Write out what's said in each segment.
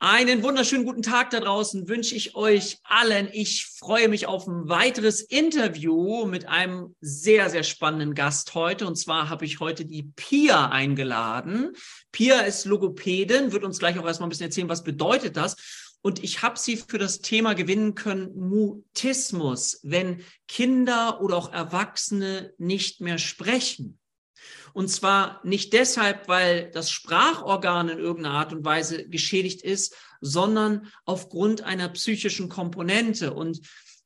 Einen wunderschönen guten Tag da draußen wünsche ich euch allen. Ich freue mich auf ein weiteres Interview mit einem sehr, sehr spannenden Gast heute. Und zwar habe ich heute die Pia eingeladen. Pia ist Logopädin, wird uns gleich auch erstmal ein bisschen erzählen, was bedeutet das. Und ich habe sie für das Thema gewinnen können, Mutismus, wenn Kinder oder auch Erwachsene nicht mehr sprechen. Und zwar nicht deshalb, weil das Sprachorgan in irgendeiner Art und Weise geschädigt ist, sondern aufgrund einer psychischen Komponente. Und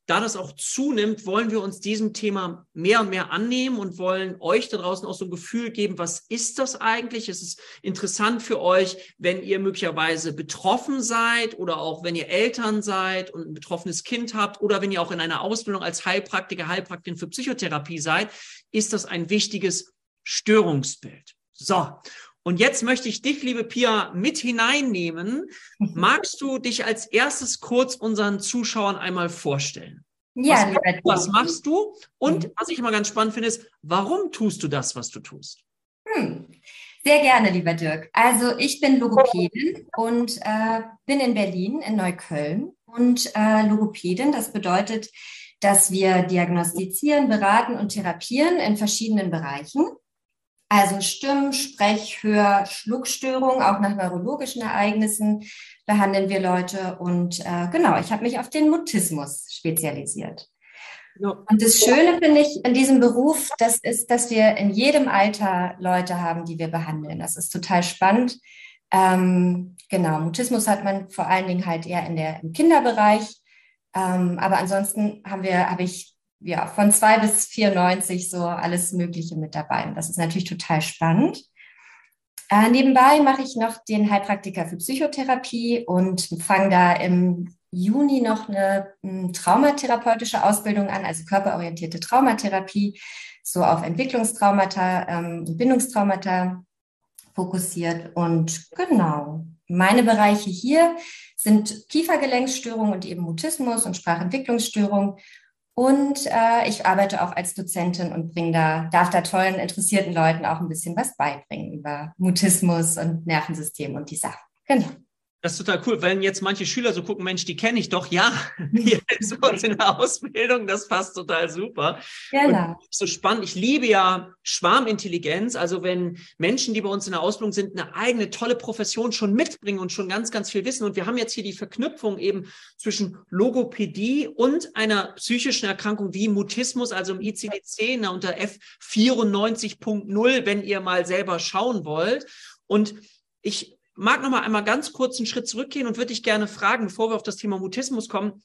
da das auch zunimmt, wollen wir uns diesem Thema mehr und mehr annehmen und wollen euch da draußen auch so ein Gefühl geben, was ist das eigentlich? Es ist interessant für euch, wenn ihr möglicherweise betroffen seid oder auch wenn ihr Eltern seid und ein betroffenes Kind habt oder wenn ihr auch in einer Ausbildung als Heilpraktiker, Heilpraktikerin für Psychotherapie seid, ist das ein wichtiges Störungsbild. So. Und jetzt möchte ich dich, liebe Pia, mit hineinnehmen. Magst du dich als erstes kurz unseren Zuschauern einmal vorstellen? Ja, was, was machst du? Und mhm. was ich immer ganz spannend finde, ist, warum tust du das, was du tust? Hm. Sehr gerne, lieber Dirk. Also ich bin Logopädin und äh, bin in Berlin, in Neukölln. Und äh, Logopädin, das bedeutet, dass wir diagnostizieren, beraten und therapieren in verschiedenen Bereichen. Also Stimmen, Sprech, Hör, Schluckstörungen, auch nach neurologischen Ereignissen behandeln wir Leute. Und äh, genau, ich habe mich auf den Mutismus spezialisiert. Ja. Und das Schöne finde ich in diesem Beruf, das ist, dass wir in jedem Alter Leute haben, die wir behandeln. Das ist total spannend. Ähm, genau, Mutismus hat man vor allen Dingen halt eher in der, im Kinderbereich. Ähm, aber ansonsten haben wir, habe ich ja, von zwei bis 94 so alles Mögliche mit dabei. Und das ist natürlich total spannend. Äh, nebenbei mache ich noch den Heilpraktiker für Psychotherapie und fange da im Juni noch eine m, traumatherapeutische Ausbildung an, also körperorientierte Traumatherapie, so auf Entwicklungstraumata, ähm, Bindungstraumata fokussiert. Und genau, meine Bereiche hier sind Kiefergelenksstörung und eben Mutismus und Sprachentwicklungsstörung und äh, ich arbeite auch als Dozentin und bringe da, darf da tollen, interessierten Leuten auch ein bisschen was beibringen über Mutismus und Nervensystem und die Sachen. Genau. Das ist total cool, wenn jetzt manche Schüler so gucken, Mensch, die kenne ich doch, ja, die ist bei uns in der Ausbildung, das passt total super. Genau. so spannend. Ich liebe ja Schwarmintelligenz, also wenn Menschen, die bei uns in der Ausbildung sind, eine eigene tolle Profession schon mitbringen und schon ganz, ganz viel wissen. Und wir haben jetzt hier die Verknüpfung eben zwischen Logopädie und einer psychischen Erkrankung wie Mutismus, also im ICD-10 ne, unter F94.0, wenn ihr mal selber schauen wollt. Und ich mag noch mal einmal ganz kurz einen Schritt zurückgehen und würde dich gerne fragen, bevor wir auf das Thema Mutismus kommen.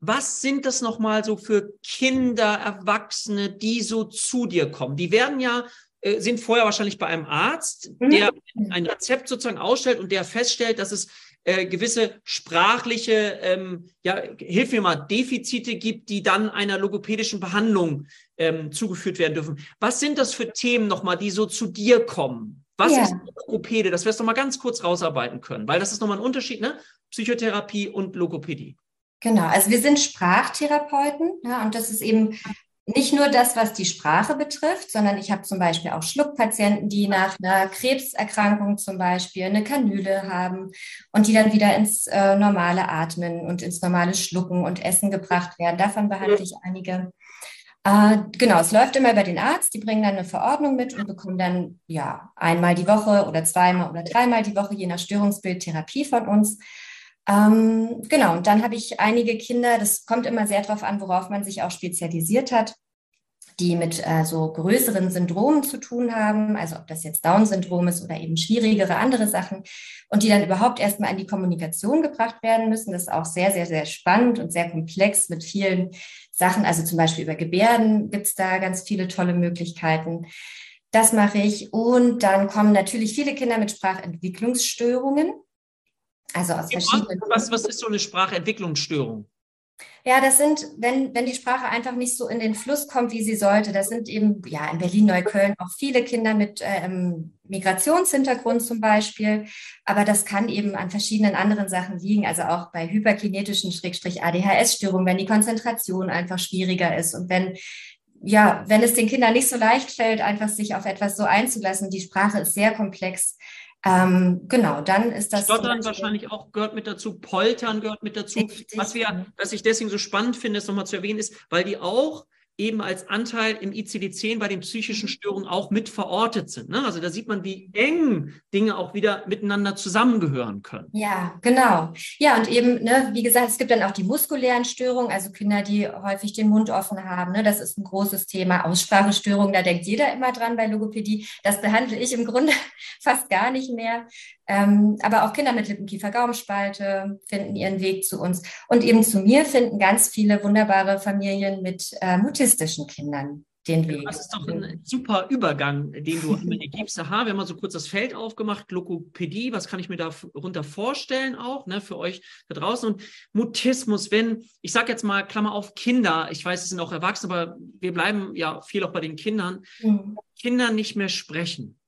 Was sind das nochmal so für Kinder, Erwachsene, die so zu dir kommen? Die werden ja, äh, sind vorher wahrscheinlich bei einem Arzt, mhm. der ein Rezept sozusagen ausstellt und der feststellt, dass es äh, gewisse sprachliche, ähm, ja, hilf mir mal, Defizite gibt, die dann einer logopädischen Behandlung ähm, zugeführt werden dürfen. Was sind das für Themen nochmal, die so zu dir kommen? Was ja. ist Logopäde? Das wirst du mal ganz kurz rausarbeiten können, weil das ist nochmal ein Unterschied, ne? Psychotherapie und Logopädie. Genau, also wir sind Sprachtherapeuten ja, und das ist eben nicht nur das, was die Sprache betrifft, sondern ich habe zum Beispiel auch Schluckpatienten, die nach einer Krebserkrankung zum Beispiel eine Kanüle haben und die dann wieder ins äh, normale Atmen und ins normale Schlucken und Essen gebracht werden. Davon behandle ich einige. Äh, genau, es läuft immer über den Arzt. Die bringen dann eine Verordnung mit und bekommen dann ja einmal die Woche oder zweimal oder dreimal die Woche, je nach Störungsbild, Therapie von uns. Ähm, genau, und dann habe ich einige Kinder, das kommt immer sehr darauf an, worauf man sich auch spezialisiert hat, die mit äh, so größeren Syndromen zu tun haben, also ob das jetzt Down-Syndrom ist oder eben schwierigere andere Sachen, und die dann überhaupt erstmal in die Kommunikation gebracht werden müssen. Das ist auch sehr, sehr, sehr spannend und sehr komplex mit vielen Sachen, also zum Beispiel über Gebärden gibt es da ganz viele tolle Möglichkeiten. Das mache ich. Und dann kommen natürlich viele Kinder mit Sprachentwicklungsstörungen. Also aus verschiedenen. Was, was ist so eine Sprachentwicklungsstörung? Ja, das sind, wenn, wenn die Sprache einfach nicht so in den Fluss kommt, wie sie sollte. Das sind eben, ja, in Berlin-Neukölln auch viele Kinder mit ähm, Migrationshintergrund zum Beispiel. Aber das kann eben an verschiedenen anderen Sachen liegen. Also auch bei hyperkinetischen Schrägstrich ADHS-Störungen, wenn die Konzentration einfach schwieriger ist und wenn ja, wenn es den Kindern nicht so leicht fällt, einfach sich auf etwas so einzulassen, die Sprache ist sehr komplex, Ähm, genau, dann ist das. Stottern wahrscheinlich auch gehört mit dazu, Poltern gehört mit dazu. Richtig. Was wir, was ich deswegen so spannend finde, es nochmal zu erwähnen, ist, weil die auch eben als Anteil im ICD-10 bei den psychischen Störungen auch mit verortet sind. Ne? Also da sieht man, wie eng Dinge auch wieder miteinander zusammengehören können. Ja, genau. Ja, und eben, ne, wie gesagt, es gibt dann auch die muskulären Störungen, also Kinder, die häufig den Mund offen haben. Ne? Das ist ein großes Thema. Aussprachestörungen, da denkt jeder immer dran bei Logopädie. Das behandle ich im Grunde fast gar nicht mehr. Ähm, aber auch Kinder mit Lippenkiefer-Gaumenspalte finden ihren Weg zu uns. Und eben zu mir finden ganz viele wunderbare Familien mit äh, mutistischen Kindern den Weg. Das ist doch ein super Übergang, den du mir gibst. Aha, wir haben mal so kurz das Feld aufgemacht, Lokopädie, was kann ich mir darunter vorstellen auch, ne, für euch da draußen. Und Mutismus, wenn, ich sage jetzt mal, Klammer auf, Kinder, ich weiß, es sind auch Erwachsene, aber wir bleiben ja viel auch bei den Kindern, mhm. Kinder nicht mehr sprechen.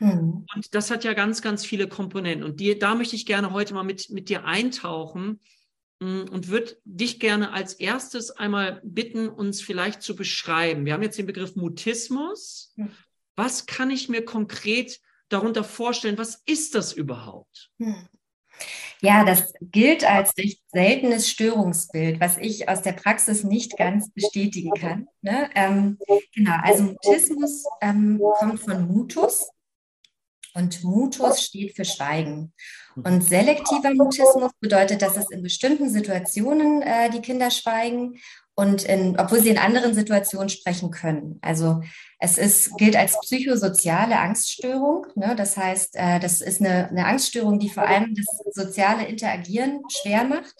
Mhm. Und das hat ja ganz, ganz viele Komponenten. Und die, da möchte ich gerne heute mal mit, mit dir eintauchen mm, und würde dich gerne als erstes einmal bitten, uns vielleicht zu beschreiben. Wir haben jetzt den Begriff Mutismus. Mhm. Was kann ich mir konkret darunter vorstellen? Was ist das überhaupt? Mhm. Ja, das gilt als recht seltenes Störungsbild, was ich aus der Praxis nicht ganz bestätigen kann. Ne? Ähm, genau, also Mutismus ähm, kommt von Mutus. Und Mutus steht für Schweigen. Und selektiver Mutismus bedeutet, dass es in bestimmten Situationen äh, die Kinder schweigen und in, obwohl sie in anderen Situationen sprechen können. Also es ist, gilt als psychosoziale Angststörung. Ne? Das heißt, äh, das ist eine, eine Angststörung, die vor allem das soziale Interagieren schwer macht,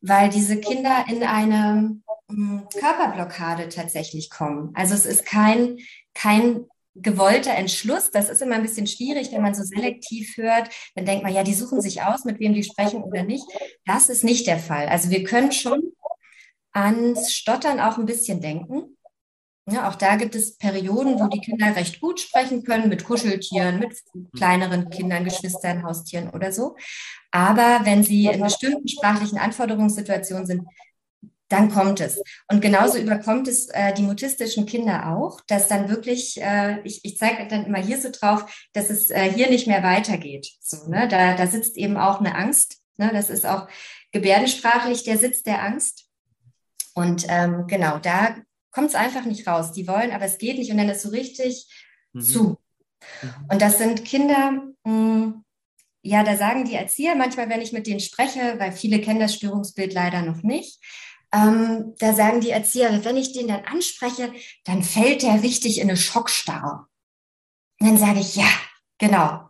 weil diese Kinder in eine mh, hm, Körperblockade tatsächlich kommen. Also es ist kein, kein gewollter Entschluss. Das ist immer ein bisschen schwierig, wenn man so selektiv hört. Dann denkt man, ja, die suchen sich aus, mit wem die sprechen oder nicht. Das ist nicht der Fall. Also wir können schon ans Stottern auch ein bisschen denken. Ja, auch da gibt es Perioden, wo die Kinder recht gut sprechen können, mit Kuscheltieren, mit kleineren Kindern, Geschwistern, Haustieren oder so. Aber wenn sie in bestimmten sprachlichen Anforderungssituationen sind, dann kommt es. Und genauso überkommt es äh, die mutistischen Kinder auch, dass dann wirklich, äh, ich, ich zeige dann immer hier so drauf, dass es äh, hier nicht mehr weitergeht. So, ne? da, da sitzt eben auch eine Angst. Ne? Das ist auch gebärdensprachlich der Sitz der Angst. Und ähm, genau, da kommt es einfach nicht raus. Die wollen, aber es geht nicht und dann ist so richtig mhm. zu. Mhm. Und das sind Kinder, mh, hm, ja, da sagen die Erzieher manchmal, wenn ich mit denen spreche, weil viele kennen das Störungsbild leider noch nicht, ähm, da sagen die Erzieher, wenn ich den dann anspreche, dann fällt der richtig in eine Schockstarre. Und dann sage ich, ja, genau.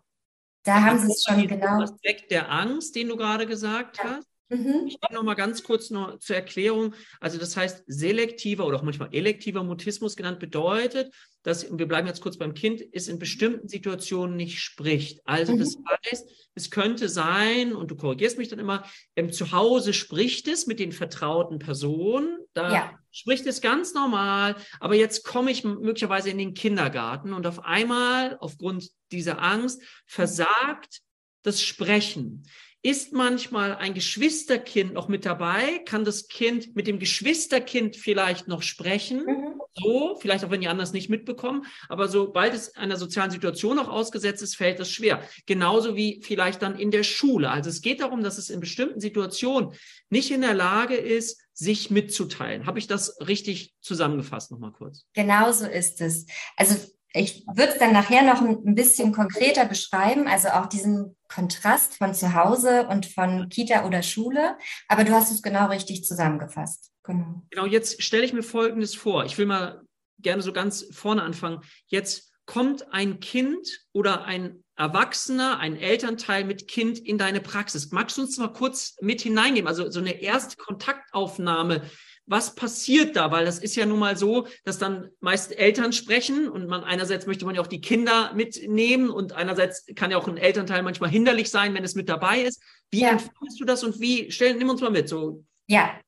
Da haben sie es schon genau. Aspekt der Angst, den du gerade gesagt ja. hast. Mhm. Noch mal ganz kurz noch zur Erklärung. Also das heißt, selektiver oder auch manchmal elektiver Mutismus genannt bedeutet, dass, wir bleiben jetzt kurz beim Kind, es in bestimmten Situationen nicht spricht. Also mhm. das heißt, es könnte sein, und du korrigierst mich dann immer, ähm, zu Hause spricht es mit den vertrauten Personen, da ja. spricht es ganz normal, aber jetzt komme ich möglicherweise in den Kindergarten und auf einmal, aufgrund dieser Angst, versagt das Sprechen. Ist manchmal ein Geschwisterkind noch mit dabei? Kann das Kind mit dem Geschwisterkind vielleicht noch sprechen? Mhm. So, vielleicht auch wenn die anderen es nicht mitbekommen. Aber sobald es einer sozialen Situation noch ausgesetzt ist, fällt das schwer. Genauso wie vielleicht dann in der Schule. Also es geht darum, dass es in bestimmten Situationen nicht in der Lage ist, sich mitzuteilen. Habe ich das richtig zusammengefasst nochmal kurz? Genauso ist es. Also ich würde es dann nachher noch ein bisschen konkreter beschreiben, also auch diesen Kontrast von zu Hause und von Kita oder Schule. Aber du hast es genau richtig zusammengefasst. Genau. Genau, jetzt stelle ich mir Folgendes vor. Ich will mal gerne so ganz vorne anfangen. Jetzt kommt ein Kind oder ein Erwachsener, ein Elternteil mit Kind in deine Praxis. Magst du uns mal kurz mit hineingeben? Also so eine erste Kontaktaufnahme was passiert da? Weil das ist ja nun mal so, dass dann meist Eltern sprechen und man einerseits möchte man ja auch die Kinder mitnehmen und einerseits kann ja auch ein Elternteil manchmal hinderlich sein, wenn es mit dabei ist. Wie ja. empfindest du das und wie, stell, nimm uns mal mit, so. Ja,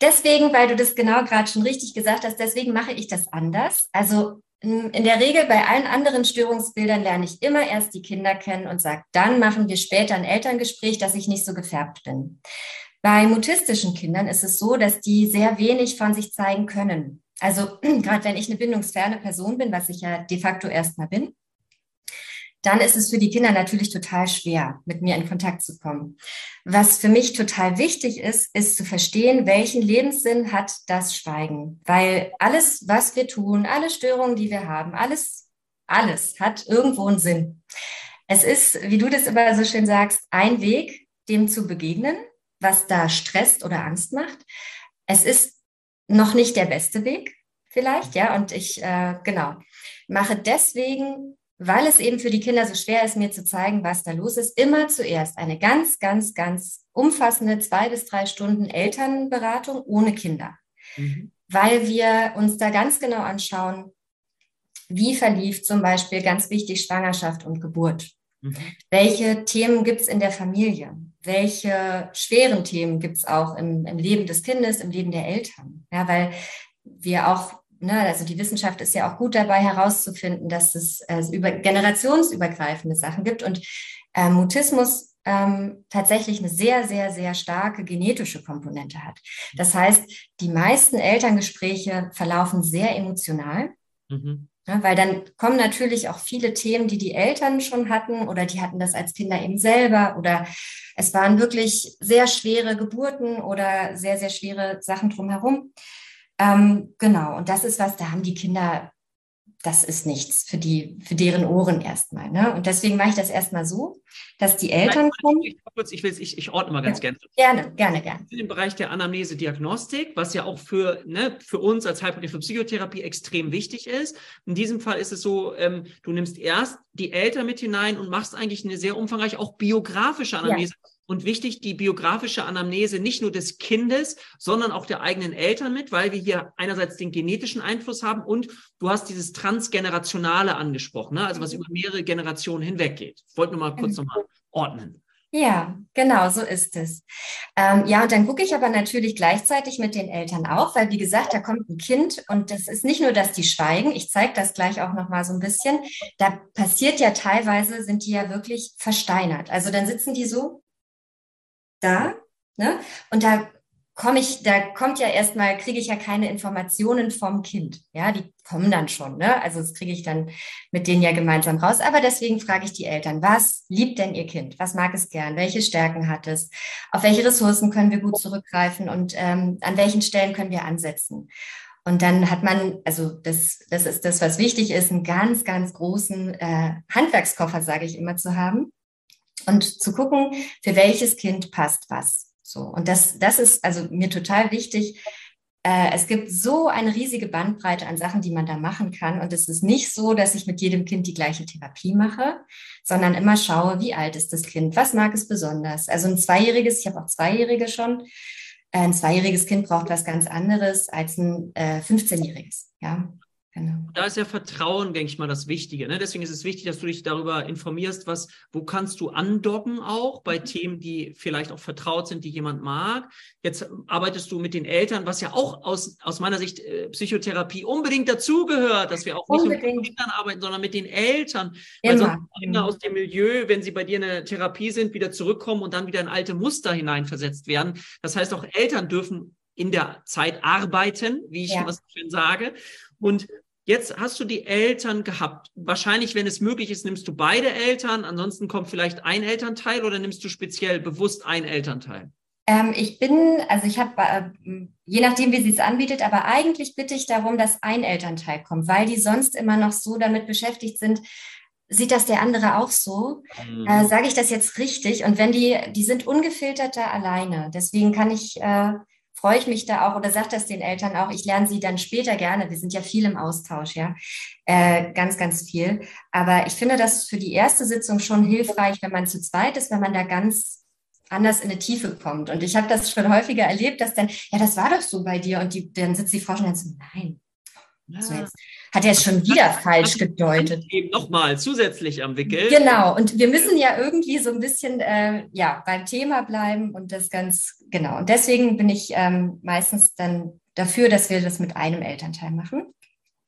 deswegen, weil du das genau gerade schon richtig gesagt hast, deswegen mache ich das anders. Also in der Regel bei allen anderen Störungsbildern lerne ich immer erst die Kinder kennen und sage, dann machen wir später ein Elterngespräch, dass ich nicht so gefärbt bin. Bei mutistischen Kindern ist es so, dass die sehr wenig von sich zeigen können. Also gerade wenn ich eine bindungsferne Person bin, was ich ja de facto erstmal bin, dann ist es für die Kinder natürlich total schwer, mit mir in Kontakt zu kommen. Was für mich total wichtig ist, ist zu verstehen, welchen Lebenssinn hat das Schweigen. Weil alles, was wir tun, alle Störungen, die wir haben, alles, alles hat irgendwo einen Sinn. Es ist, wie du das immer so schön sagst, ein Weg, dem zu begegnen, was da stresst oder Angst macht. Es ist noch nicht der beste Weg, vielleicht, ja. Und ich, äh, genau, mache deswegen weil es eben für die Kinder so schwer ist, mir zu zeigen, was da los ist, immer zuerst eine ganz, ganz, ganz umfassende zwei bis drei Stunden Elternberatung ohne Kinder. Mhm. Weil wir uns da ganz genau anschauen, wie verlief zum Beispiel ganz wichtig Schwangerschaft und Geburt. Mhm. Welche Themen gibt es in der Familie? Welche schweren Themen gibt es auch im, im Leben des Kindes, im Leben der Eltern? Ja, weil wir auch ne, also die Wissenschaft ist ja auch gut dabei herauszufinden, dass es äh, über generationsübergreifende Sachen gibt und äh, Mutismus ähm, tatsächlich eine sehr, sehr, sehr starke genetische Komponente hat. Das heißt, die meisten Elterngespräche verlaufen sehr emotional. Mhm. Ja, weil dann kommen natürlich auch viele Themen, die die Eltern schon hatten oder die hatten das als Kinder eben selber oder es waren wirklich sehr schwere Geburten oder sehr, sehr schwere Sachen drumherum. Ähm, genau, und das ist was, da haben die Kinder, das ist nichts für die, für deren Ohren erstmal. Ne? Und deswegen mache ich das erstmal so, dass die Eltern kommen. Ich, ich, will, ich, ich ordne mal ganz ja, gerne. Gerne, gerne, gerne. In dem Bereich der Anamnese-Diagnostik, was ja auch für, ne, für uns als Heilpraktiker für Psychotherapie extrem wichtig ist. In diesem Fall ist es so, ähm, du nimmst erst die Eltern mit hinein und machst eigentlich eine sehr umfangreiche, auch biografische Anamnese. Ja und wichtig die biografische Anamnese nicht nur des Kindes, sondern auch der eigenen Eltern mit, weil wir hier einerseits den genetischen Einfluss haben und du hast dieses Transgenerationale angesprochen, ne? also was über mehrere Generationen hinweg geht. Ich wollte nur mal kurz nochmal ordnen. Ja, genau, so ist es. Ähm, ja, und dann gucke ich aber natürlich gleichzeitig mit den Eltern auch, weil wie gesagt, da kommt ein Kind und das ist nicht nur, dass die schweigen, ich zeige das gleich auch nochmal so ein bisschen, da passiert ja teilweise, sind die ja wirklich versteinert. Also dann sitzen die so da. Ne? Und da komme ich, da kommt ja erstmal, kriege ich ja keine Informationen vom Kind. Ja, die kommen dann schon, ne? Also das kriege ich dann mit denen ja gemeinsam raus. Aber deswegen frage ich die Eltern, was liebt denn ihr Kind? Was mag es gern? Welche Stärken hat es? Auf welche Ressourcen können wir gut zurückgreifen und ähm, an welchen Stellen können wir ansetzen? Und dann hat man, also das, das ist das, was wichtig ist, einen ganz, ganz großen äh, Handwerkskoffer, sage ich immer, zu haben und zu gucken, für welches Kind passt was. So. Und das, das ist also mir total wichtig. Äh, es gibt so eine riesige Bandbreite an Sachen, die man da machen kann. Und es ist nicht so, dass ich mit jedem Kind die gleiche Therapie mache, sondern immer schaue, wie alt ist das Kind, was mag es besonders. Also ein Zweijähriges, ich habe auch Zweijährige schon, äh, ein zweijähriges Kind braucht was ganz anderes als ein äh, 15-jähriges. Ja. Genau. Da ist ja Vertrauen, denke ich mal, das Wichtige. Ne? Deswegen ist es wichtig, dass du dich darüber informierst, was, wo kannst du andocken auch bei mhm. Themen, die vielleicht auch vertraut sind, die jemand mag. Jetzt arbeitest du mit den Eltern, was ja auch aus, aus meiner Sicht äh, Psychotherapie unbedingt dazugehört, dass wir auch nicht unbedingt. nur mit den Kindern arbeiten, sondern mit den Eltern. Immer. Weil sonst Kinder aus dem Milieu, wenn sie bei dir in der Therapie sind, wieder zurückkommen und dann wieder in alte Muster hineinversetzt werden. Das heißt, auch Eltern dürfen in der Zeit arbeiten, wie ich ja. was schön sage. Und jetzt hast du die Eltern gehabt. Wahrscheinlich, wenn es möglich ist, nimmst du beide Eltern. Ansonsten kommt vielleicht ein Elternteil oder nimmst du speziell bewusst ein Elternteil? Ähm, ich bin, also ich habe, äh, je nachdem, wie sie es anbietet, aber eigentlich bitte ich darum, dass ein Elternteil kommt, weil die sonst immer noch so damit beschäftigt sind, sieht das der andere auch so? Mhm. Äh, Sage ich das jetzt richtig? Und wenn die, die sind ungefilterter alleine. Deswegen kann ich äh, freue ich mich da auch oder sage das den Eltern auch. Ich lerne sie dann später gerne. Wir sind ja viel im Austausch, ja, äh, ganz, ganz viel. Aber ich finde das für die erste Sitzung schon hilfreich, wenn man zu zweit ist, wenn man da ganz anders in eine Tiefe kommt. Und ich habe das schon häufiger erlebt, dass dann, ja, das war doch so bei dir. Und die, dann sitzt die Frau schon und so, nein. So jetzt hat er es schon wieder das, falsch gedeutet. Eben nochmal zusätzlich am Wickel. Genau, und wir müssen ja irgendwie so ein bisschen äh, ja, beim Thema bleiben und das ganz, genau. Und deswegen bin ich ähm, meistens dann dafür, dass wir das mit einem Elternteil machen.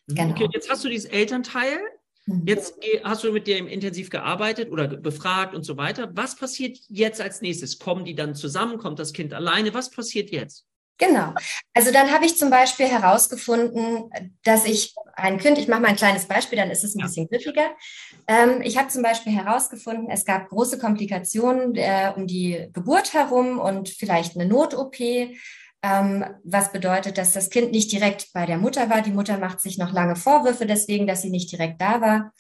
Mhm. Genau. Okay, jetzt hast du dieses Elternteil. Mhm. Jetzt hast du mit dem intensiv gearbeitet oder befragt und so weiter. Was passiert jetzt als nächstes? Kommen die dann zusammen? Kommt das Kind alleine? Was passiert jetzt? Genau. Also dann habe ich zum Beispiel herausgefunden, dass ich ein Kind, ich mache mal ein kleines Beispiel, dann ist es ein ja. bisschen griffiger. Ähm, ich habe zum Beispiel herausgefunden, es gab große Komplikationen äh, um die Geburt herum und vielleicht eine Not-OP, ähm, was bedeutet, dass das Kind nicht direkt bei der Mutter war. Die Mutter macht sich noch lange Vorwürfe deswegen, dass sie nicht direkt da war.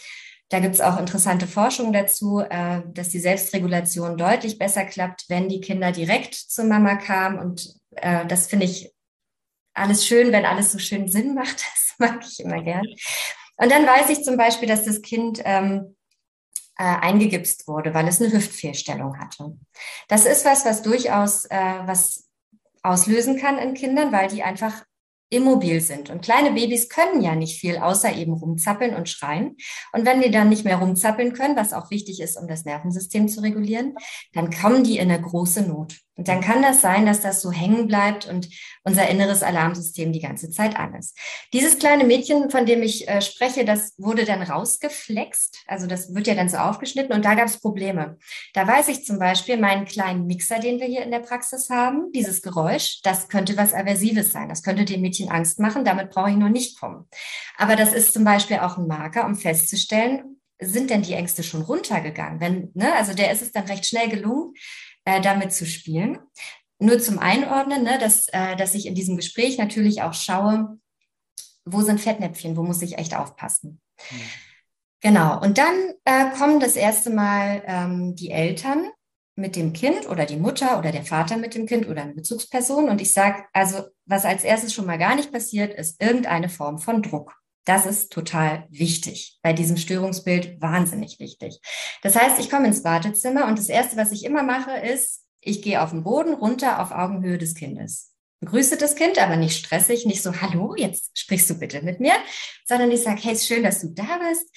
Da gibt es auch interessante Forschung dazu, äh, dass die Selbstregulation deutlich besser klappt, wenn die Kinder direkt zur Mama kamen und äh, das finde ich alles schön, wenn alles so schön Sinn macht. Das mag ich immer gern. Und dann weiß ich zum Beispiel, dass das Kind ähm, äh, eingegipst wurde, weil es eine Hüftfehlstellung hatte. Das ist was, was durchaus äh, was auslösen kann in Kindern, weil die einfach immobil sind. Und kleine Babys können ja nicht viel, außer eben rumzappeln und schreien. Und wenn die dann nicht mehr rumzappeln können, was auch wichtig ist, um das Nervensystem zu regulieren, dann kommen die in eine große Not. Und dann kann das sein, dass das so hängen bleibt und unser inneres Alarmsystem die ganze Zeit an ist. Dieses kleine Mädchen, von dem ich äh, spreche, das wurde dann rausgeflext. Also das wird ja dann so aufgeschnitten und da gab es Probleme. Da weiß ich zum Beispiel meinen kleinen Mixer, den wir hier in der Praxis haben, dieses Geräusch, das könnte was Aversives sein. Das könnte dem Mädchen Angst machen. Damit brauche ich noch nicht kommen. Aber das ist zum Beispiel auch ein Marker, um festzustellen, sind denn die Ängste schon runtergegangen? Wenn, ne, also der ist es dann recht schnell gelungen, äh, damit zu spielen. Nur zum Einordnen, ne, dass, äh, dass ich in diesem Gespräch natürlich auch schaue, wo sind Fettnäpfchen, wo muss ich echt aufpassen. Mhm. Genau, und dann äh, kommen das erste Mal ähm, die Eltern mit dem Kind oder die Mutter oder der Vater mit dem Kind oder eine Bezugsperson. Und ich sage, also was als erstes schon mal gar nicht passiert, ist irgendeine Form von Druck. Das ist total wichtig. Bei diesem Störungsbild wahnsinnig wichtig. Das heißt, ich komme ins Wartezimmer und das Erste, was ich immer mache, ist, ich gehe auf den Boden runter auf Augenhöhe des Kindes. Begrüße das Kind, aber nicht stressig, nicht so, hallo, jetzt sprichst du bitte mit mir, sondern ich sage, hey, schön, dass du da bist.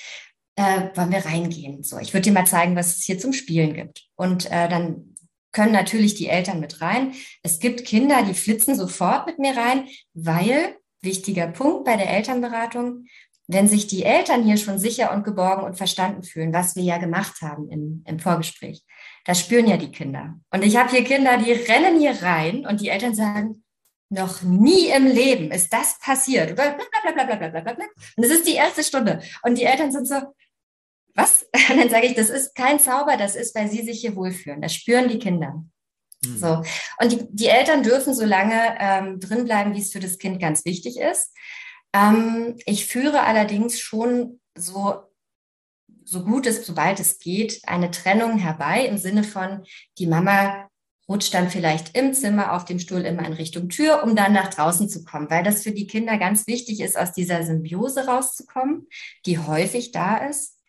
Äh, wollen wir reingehen? So, ich würde dir mal zeigen, was es hier zum Spielen gibt. Und äh, dann können natürlich die Eltern mit rein. Es gibt Kinder, die flitzen sofort mit mir rein, weil wichtiger Punkt bei der Elternberatung, wenn sich die Eltern hier schon sicher und geborgen und verstanden fühlen, was wir ja gemacht haben im, im Vorgespräch, das spüren ja die Kinder. Und ich habe hier Kinder, die rennen hier rein und die Eltern sagen, noch nie im Leben ist das passiert. Und es ist die erste Stunde. Und die Eltern sind so, was? Und dann sage ich, das ist kein Zauber, das ist, weil sie sich hier wohlfühlen. Das spüren die Kinder. Mhm. So. Und die, die, Eltern dürfen so lange ähm, drinbleiben, wie es für das Kind ganz wichtig ist. Ähm, ich führe allerdings schon so, so gut es, sobald es geht, eine Trennung herbei im Sinne von, die Mama rutscht dann vielleicht im Zimmer auf dem Stuhl immer in Richtung Tür, um dann nach draußen zu kommen, weil das für die Kinder ganz wichtig ist, aus dieser Symbiose rauszukommen, die häufig da ist.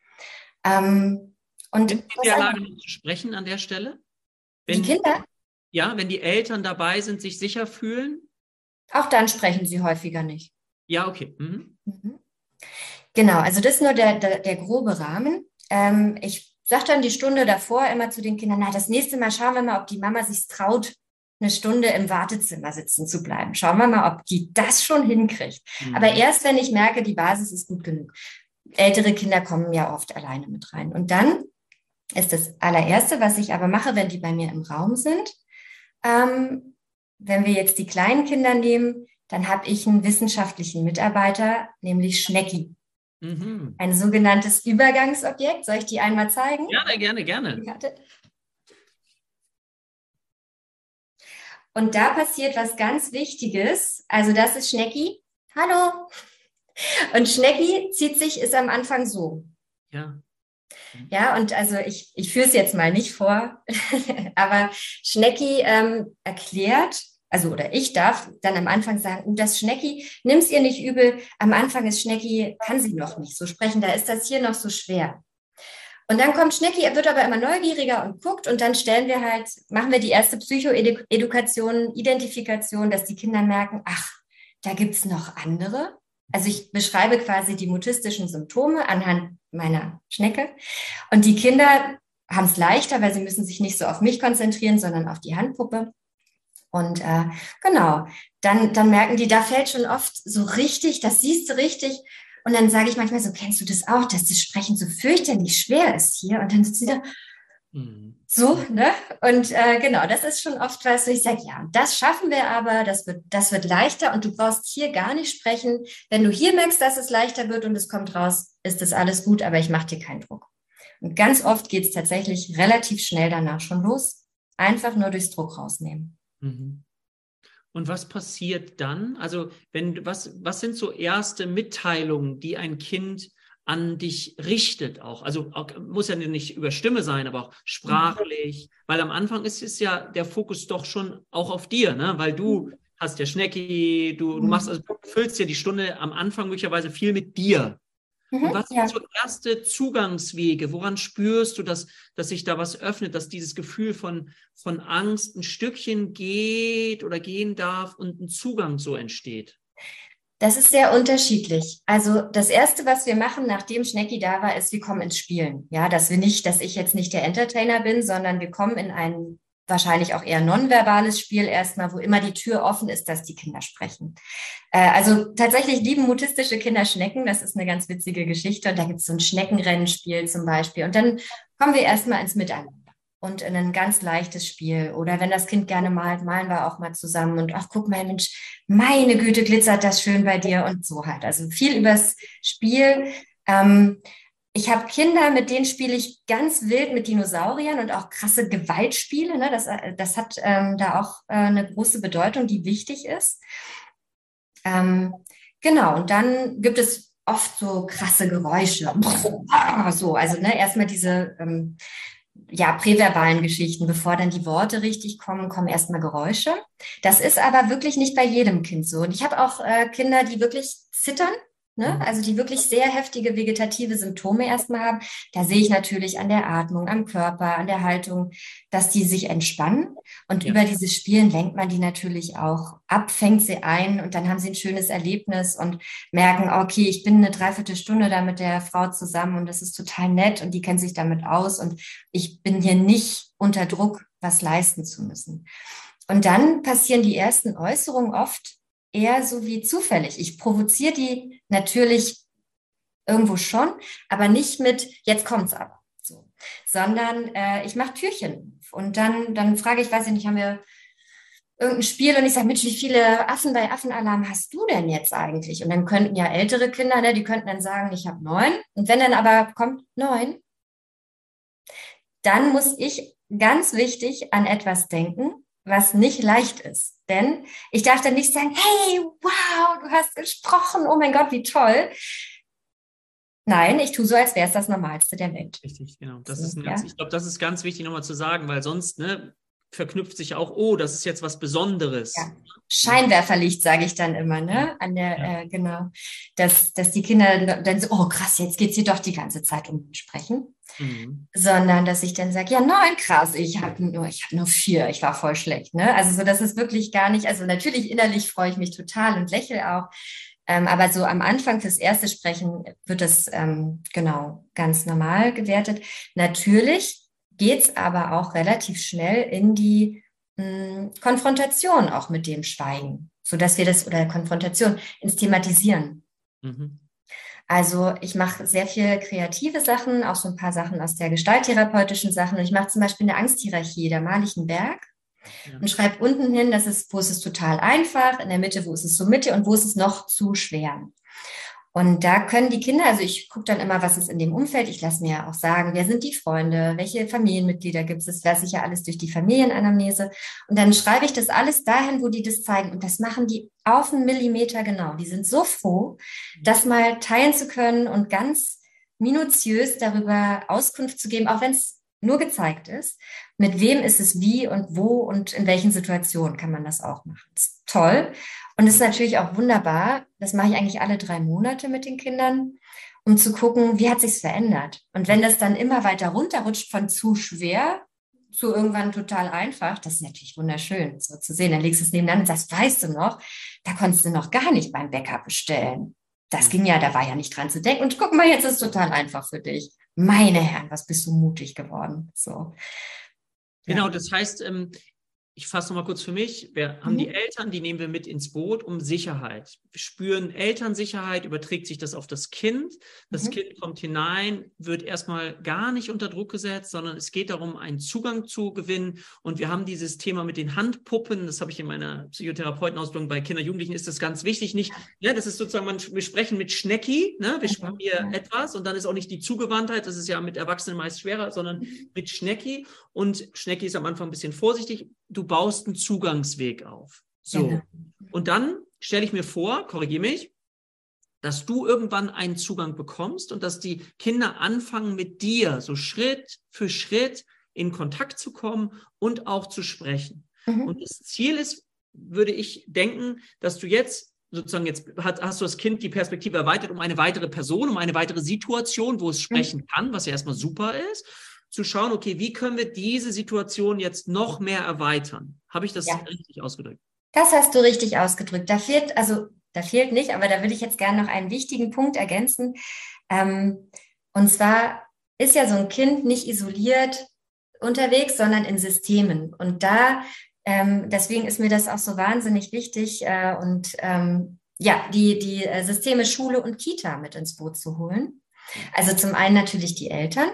Ähm, und Sind Sie in der Lage, zu sprechen an der Stelle? Wenn, die Kinder? Ja, wenn die Eltern dabei sind, sich sicher fühlen? Auch dann sprechen sie häufiger nicht. Ja, okay. Mhm. Mhm. Genau, also das ist nur der, der, der grobe Rahmen. Ähm, ich sage dann die Stunde davor immer zu den Kindern, na, das nächste Mal schauen wir mal, ob die Mama sich traut, eine Stunde im Wartezimmer sitzen zu bleiben. Schauen wir mal, ob die das schon hinkriegt. Mhm. Aber erst, wenn ich merke, die Basis ist gut genug. Ältere Kinder kommen ja oft alleine mit rein. Und dann ist das allererste, was ich aber mache, wenn die bei mir im Raum sind, ähm, wenn wir jetzt die kleinen Kinder nehmen, dann habe ich einen wissenschaftlichen Mitarbeiter, nämlich Schnecki. Mhm. Ein sogenanntes Übergangsobjekt. Soll ich die einmal zeigen? Gerne, gerne, gerne. Und da passiert was ganz Wichtiges. Also das ist Schnecki. Hallo. Und Schnecki zieht sich, ist am Anfang so. Ja. Ja, und also ich, ich führe es jetzt mal nicht vor, aber Schnecki ähm, erklärt, also oder ich darf dann am Anfang sagen, oh, das Schnecki, nimm's ihr nicht übel, am Anfang ist Schnecki, kann sie noch nicht so sprechen, da ist das hier noch so schwer. Und dann kommt Schnecki, er wird aber immer neugieriger und guckt und dann stellen wir halt, machen wir die erste Psychoedukation, Identifikation, dass die Kinder merken, ach, da gibt's noch andere. Also ich beschreibe quasi die mutistischen Symptome anhand meiner Schnecke. Und die Kinder haben es leichter, weil sie müssen sich nicht so auf mich konzentrieren, sondern auf die Handpuppe. Und äh, genau, dann, dann merken die, da fällt schon oft so richtig, das siehst du richtig. Und dann sage ich manchmal so, kennst du das auch, dass das Sprechen so fürchterlich schwer ist hier? Und dann sitzt sie da, Mhm. So, ne? Und äh, genau, das ist schon oft was, wo ich sage, ja, das schaffen wir aber, das wird, das wird leichter und du brauchst hier gar nicht sprechen. Wenn du hier merkst, dass es leichter wird und es kommt raus, ist das alles gut, aber ich mache dir keinen Druck. Und ganz oft geht es tatsächlich relativ schnell danach schon los. Einfach nur durchs Druck rausnehmen. Mhm. Und was passiert dann? Also, wenn was, was sind so erste Mitteilungen, die ein Kind an dich richtet auch. Also auch, muss ja nicht über Stimme sein, aber auch sprachlich. Weil am Anfang ist es ja der Fokus doch schon auch auf dir, ne? Weil du mhm. hast ja Schnecki, du, du mhm. machst, also du füllst ja die Stunde am Anfang möglicherweise viel mit dir. Mhm, was ja. sind so erste Zugangswege? Woran spürst du, dass, dass sich da was öffnet, dass dieses Gefühl von, von Angst ein Stückchen geht oder gehen darf und ein Zugang so entsteht? Das ist sehr unterschiedlich. Also das erste, was wir machen, nachdem Schnecki da war, ist, wir kommen ins Spielen. Ja, dass wir nicht, dass ich jetzt nicht der Entertainer bin, sondern wir kommen in ein wahrscheinlich auch eher nonverbales Spiel erstmal, wo immer die Tür offen ist, dass die Kinder sprechen. Äh, also tatsächlich lieben mutistische Kinder Schnecken. Das ist eine ganz witzige Geschichte. Und da gibt es so ein Schneckenrennenspiel zum Beispiel. Und dann kommen wir erstmal ins Miteinander und in ein ganz leichtes Spiel. Oder wenn das Kind gerne malt, malen wir auch mal zusammen und ach, guck mal, Mensch, meine Güte, glitzert das schön bei dir und so halt. Also viel übers Spiel. Ähm, ich habe Kinder, mit denen spiele ich ganz wild mit Dinosauriern und auch krasse Gewaltspiele. Ne? Das, äh, das hat ähm, da auch äh, eine große Bedeutung, die wichtig ist. Ähm, genau, und dann gibt es oft so krasse Geräusche. So, also ne, erstmal diese ähm, ja, präverbalen Geschichten. Bevor dann die Worte richtig kommen, kommen erstmal Geräusche. Das ist aber wirklich nicht bei jedem Kind so. Und ich habe auch äh, Kinder, die wirklich zittern Ne? Mhm. Also die wirklich sehr heftige vegetative Symptome erstmal haben. Da sehe ich natürlich an der Atmung, am Körper, an der Haltung, dass die sich entspannen. Und ja. über dieses Spielen lenkt man die natürlich auch ab, fängt sie ein und dann haben sie ein schönes Erlebnis und merken, okay, ich bin eine Dreiviertelstunde da mit der Frau zusammen und das ist total nett und die kennt sich damit aus und ich bin hier nicht unter Druck, was leisten zu müssen. Und dann passieren die ersten Äußerungen oft eher so wie zufällig. Ich provoziere die natürlich irgendwo schon, aber nicht mit, jetzt kommt's aber. So. Sondern äh, ich mache Türchen und dann, dann frage ich, weiß ich nicht, haben wir irgendein Spiel und ich sage, Mensch, wie viele Affen bei Affenalarm hast du denn jetzt eigentlich? Und dann könnten ja ältere Kinder, ne, die könnten dann sagen, ich habe neun. Und wenn dann aber kommt neun, dann muss ich ganz wichtig an etwas denken, was nicht leicht ist. Denn ich darf dann nicht sagen, hey, wow, du hast gesprochen, oh mein Gott, wie toll. Nein, ich tue so, als wäre es das Normalste der Welt. Richtig, genau. Das so, ist ganz, ja. Ich glaube, das ist ganz wichtig nochmal zu sagen, weil sonst ne, verknüpft sich auch, oh, das ist jetzt was Besonderes. Ja. Scheinwerferlicht, sage ich dann immer, ne? An der, ja. äh, genau. Dass, dass die Kinder dann so, oh krass, jetzt geht es hier doch die ganze Zeit um Sprechen. Mhm. Sondern dass ich dann sage, ja, neun, krass, ich habe nur, ich habe nur vier, ich war voll schlecht. Ne? Also so, das ist wirklich gar nicht, also natürlich innerlich freue ich mich total und lächle auch. Ähm, aber so am Anfang fürs erste Sprechen wird das ähm, genau ganz normal gewertet. Natürlich geht's aber auch relativ schnell in die mh, hm, Konfrontation auch mit dem Schweigen, so dass wir das oder Konfrontation ins Thematisieren. Mhm. Also ich mache sehr viel kreative Sachen, auch so ein paar Sachen aus der gestalttherapeutischen Sachen. Und ich mache zum Beispiel eine Angsthierarchie, da male ich einen Berg ja. und schreibe unten hin, dass es, wo ist es total einfach, in der Mitte, wo ist es so Mitte und wo ist es noch zu schwer. Und da können die Kinder, also ich gucke dann immer, was ist in dem Umfeld. Ich lasse mir auch sagen, wer sind die Freunde, welche Familienmitglieder gibt es. Das ich ja alles durch die Familienanamnese. Und dann schreibe ich das alles dahin, wo die das zeigen. Und das machen die auf einen Millimeter genau. Die sind so froh, das mal teilen zu können und ganz minutiös darüber Auskunft zu geben, auch wenn es nur gezeigt ist. Mit wem ist es wie und wo und in welchen Situationen kann man das auch machen. Das ist toll. Und es ist natürlich auch wunderbar. Das mache ich eigentlich alle drei Monate mit den Kindern, um zu gucken, wie hat sich's verändert. Und wenn das dann immer weiter runterrutscht von zu schwer zu irgendwann total einfach, das ist natürlich wunderschön, so zu sehen. Dann legst du es nebeneinander und sagst, weißt du noch, da konntest du noch gar nicht beim Bäcker bestellen. Das ging ja, da war ja nicht dran zu denken. Und guck mal, jetzt ist es total einfach für dich. Meine Herren, was bist du mutig geworden. So. Genau, das heißt, ähm, ich fasse nochmal kurz für mich. Wir haben mhm. die Eltern, die nehmen wir mit ins Boot um Sicherheit. Wir spüren Elternsicherheit, überträgt sich das auf das Kind. Das mhm. Kind kommt hinein, wird erstmal gar nicht unter Druck gesetzt, sondern es geht darum, einen Zugang zu gewinnen. Und wir haben dieses Thema mit den Handpuppen. Das habe ich in meiner Psychotherapeutenausbildung bei Kinder, Jugendlichen ist das ganz wichtig. Nicht, ja, das ist sozusagen, man, wir sprechen mit Schnecki, ne? wir haben hier etwas und dann ist auch nicht die Zugewandtheit, das ist ja mit Erwachsenen meist schwerer, sondern mhm. mit Schnecki. Und Schnecki ist am Anfang ein bisschen vorsichtig. Du baust einen Zugangsweg auf. So. Genau. Und dann stelle ich mir vor, korrigiere mich, dass du irgendwann einen Zugang bekommst und dass die Kinder anfangen mit dir so Schritt für Schritt in Kontakt zu kommen und auch zu sprechen. Mhm. Und das Ziel ist, würde ich denken, dass du jetzt sozusagen jetzt hast, hast du das Kind die Perspektive erweitert um eine weitere Person, um eine weitere Situation, wo es sprechen mhm. kann, was ja erstmal super ist zu schauen, okay, wie können wir diese Situation jetzt noch mehr erweitern? Habe ich das ja. richtig ausgedrückt? Das hast du richtig ausgedrückt. Da fehlt, also da fehlt nicht, aber da würde ich jetzt gerne noch einen wichtigen Punkt ergänzen. Ähm, und zwar ist ja so ein Kind nicht isoliert unterwegs, sondern in Systemen. Und da, ähm, deswegen ist mir das auch so wahnsinnig wichtig äh, und ähm, ja, die, die äh, Systeme Schule und Kita mit ins Boot zu holen. Also zum einen natürlich die Eltern,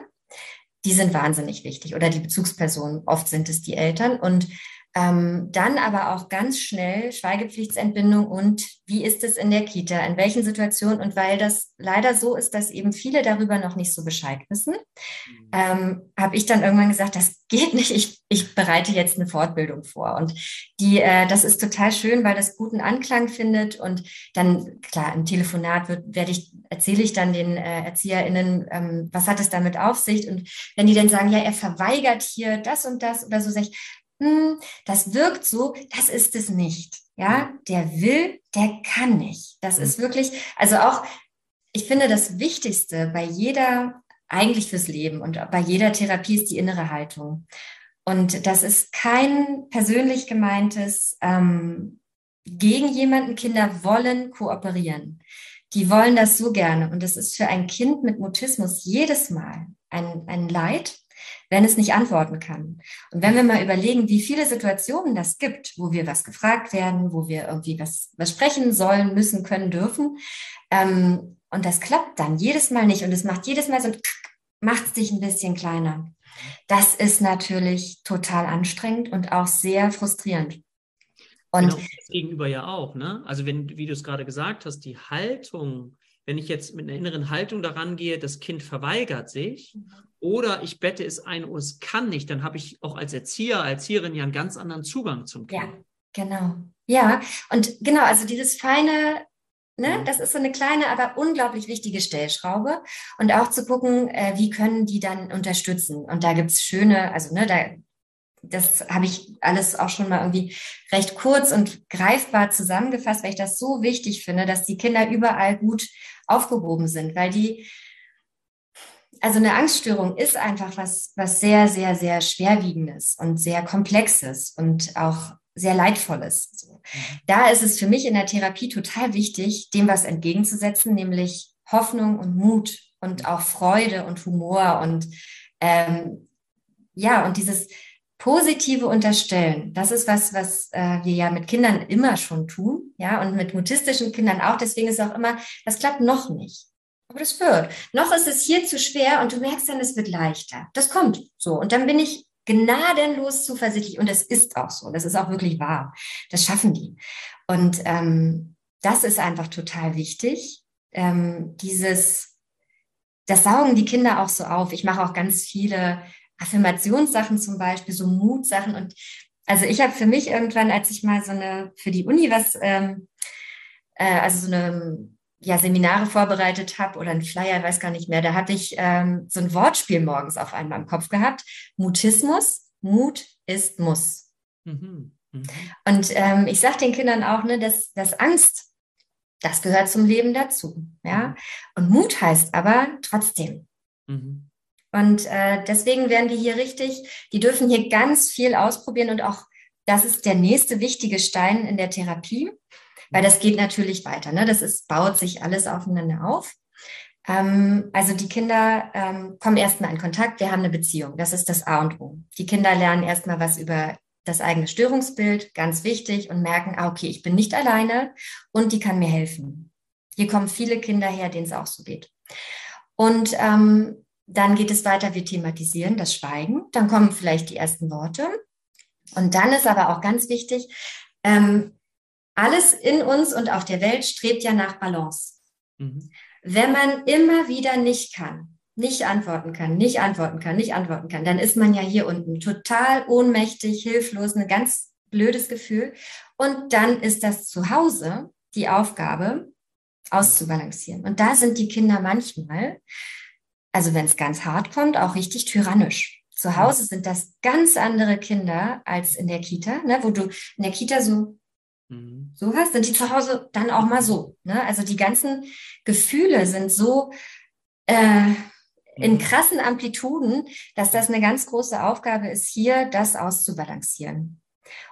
die sind wahnsinnig wichtig oder die Bezugspersonen. Oft sind es die Eltern und ähm, dann aber auch ganz schnell Schweigepflichtsentbindung und wie ist es in der Kita, in welchen Situationen? Und weil das leider so ist, dass eben viele darüber noch nicht so Bescheid wissen, mhm. ähm, habe ich dann irgendwann gesagt, das geht nicht, ich, ich bereite jetzt eine Fortbildung vor. Und die, äh, das ist total schön, weil das guten Anklang findet. Und dann, klar, im Telefonat wird, werde ich, erzähle ich dann den äh, ErzieherInnen, ähm, was hat es damit auf sich? Und wenn die dann sagen, ja, er verweigert hier das und das oder so, sage ich, hm, das wirkt so, das ist es nicht. Ja, der will, der kann nicht. Das ist wirklich, also auch, ich finde, das Wichtigste bei jeder, eigentlich fürs Leben und bei jeder Therapie ist die innere Haltung. Und das ist kein persönlich gemeintes ähm, gegen jemanden. Kinder wollen kooperieren. Die wollen das so gerne. Und das ist für ein Kind mit Mutismus jedes Mal ein, ein Leid, wenn es nicht antworten kann. Und wenn wir mal überlegen, wie viele Situationen das gibt, wo wir was gefragt werden, wo wir irgendwie was, was sprechen sollen, müssen, können, dürfen, ähm, und das klappt dann jedes Mal nicht und es macht jedes Mal so, macht es dich ein bisschen kleiner. Das ist natürlich total anstrengend und auch sehr frustrierend. Und genau, das gegenüber ja auch, ne? Also wenn, wie du es gerade gesagt hast, die Haltung wenn ich jetzt mit einer inneren Haltung daran gehe, das Kind verweigert sich mhm. Oder ich bette es ein und es kann nicht, dann habe ich auch als Erzieher, Erzieherin ja einen ganz anderen Zugang zum Kind. Ja, genau. Ja, und genau, also dieses feine, ne, mhm. das ist so eine kleine, aber unglaublich wichtige Stellschraube. Und auch zu gucken, äh, wie können die dann unterstützen. Und da gibt es schöne, also ne, da das habe ich alles auch schon mal irgendwie recht kurz und greifbar zusammengefasst, weil ich das so wichtig finde, dass die Kinder überall gut aufgehoben sind, weil die, also eine Angststörung ist einfach was, was sehr, sehr, sehr schwerwiegendes und sehr komplexes und auch sehr leidvolles. Mhm. Da ist es für mich in der Therapie total wichtig, dem was entgegenzusetzen, nämlich Hoffnung und Mut und auch Freude und Humor und ähm, ja, und dieses positive Unterstellen, das ist was, was äh, wir ja mit Kindern immer schon tun, ja, und mit mutistischen Kindern auch. Deswegen ist auch immer, das klappt noch nicht. Das wird. Noch ist es hier zu schwer und du merkst dann, es wird leichter. Das kommt so. Und dann bin ich gnadenlos zuversichtlich und es ist auch so. Das ist auch wirklich wahr. Das schaffen die. Und ähm, das ist einfach total wichtig. Ähm, dieses, das saugen die Kinder auch so auf. Ich mache auch ganz viele Affirmationssachen zum Beispiel, so Mutsachen. Und also ich habe für mich irgendwann, als ich mal so eine für die Uni was, ähm, äh, also so eine ja, Seminare vorbereitet habe oder ein Flyer, weiß gar nicht mehr, da hatte ich ähm, so ein Wortspiel morgens auf einmal im Kopf gehabt. Mutismus, Mut ist Muss. Mhm. Mhm. Und ähm, ich sage den Kindern auch, ne, dass, dass Angst, das gehört zum Leben dazu. Ja? Mhm. Und Mut heißt aber trotzdem. Mhm. Und äh, deswegen werden die hier richtig, die dürfen hier ganz viel ausprobieren und auch das ist der nächste wichtige Stein in der Therapie, weil das geht natürlich weiter. Ne? Das ist, baut sich alles aufeinander auf. Ähm, also die Kinder ähm, kommen erstmal in Kontakt, wir haben eine Beziehung. Das ist das A und O. Die Kinder lernen erstmal was über das eigene Störungsbild, ganz wichtig, und merken, ah, okay, ich bin nicht alleine und die kann mir helfen. Hier kommen viele Kinder her, denen es auch so geht. Und ähm, dann geht es weiter, wir thematisieren das Schweigen, dann kommen vielleicht die ersten Worte. Und dann ist aber auch ganz wichtig, ähm, alles in uns und auf der Welt strebt ja nach Balance. Mhm. Wenn man immer wieder nicht kann, nicht antworten kann, nicht antworten kann, nicht antworten kann, dann ist man ja hier unten total ohnmächtig, hilflos, ein ganz blödes Gefühl. Und dann ist das zu Hause die Aufgabe, auszubalancieren. Und da sind die Kinder manchmal, also wenn es ganz hart kommt, auch richtig tyrannisch. Zu Hause sind das ganz andere Kinder als in der Kita, ne, wo du in der Kita so mhm. so hast, sind die zu Hause dann auch mal so. Ne? Also die ganzen Gefühle sind so äh, in mhm. krassen Amplituden, dass das eine ganz große Aufgabe ist, hier das auszubalancieren.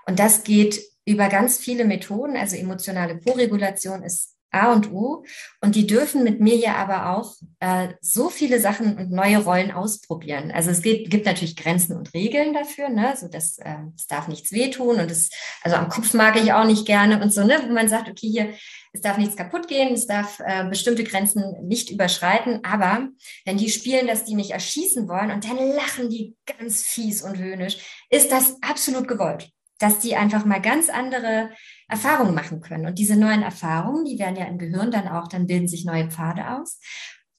Und das geht über ganz viele Methoden. Also emotionale Koregulation ist A und O. Und die dürfen mit mir ja aber auch äh, so viele Sachen und neue Rollen ausprobieren. Also es geht, gibt natürlich Grenzen und Regeln dafür, ne? So dass äh, es darf nichts wehtun und es, also am Kopf mag ich auch nicht gerne und so, ne? Wo man sagt, okay, hier, es darf nichts kaputt gehen, es darf äh, bestimmte Grenzen nicht überschreiten. Aber wenn die spielen, dass die mich erschießen wollen und dann lachen die ganz fies und höhnisch, ist das absolut gewollt dass die einfach mal ganz andere Erfahrungen machen können. Und diese neuen Erfahrungen, die werden ja im Gehirn dann auch, dann bilden sich neue Pfade aus.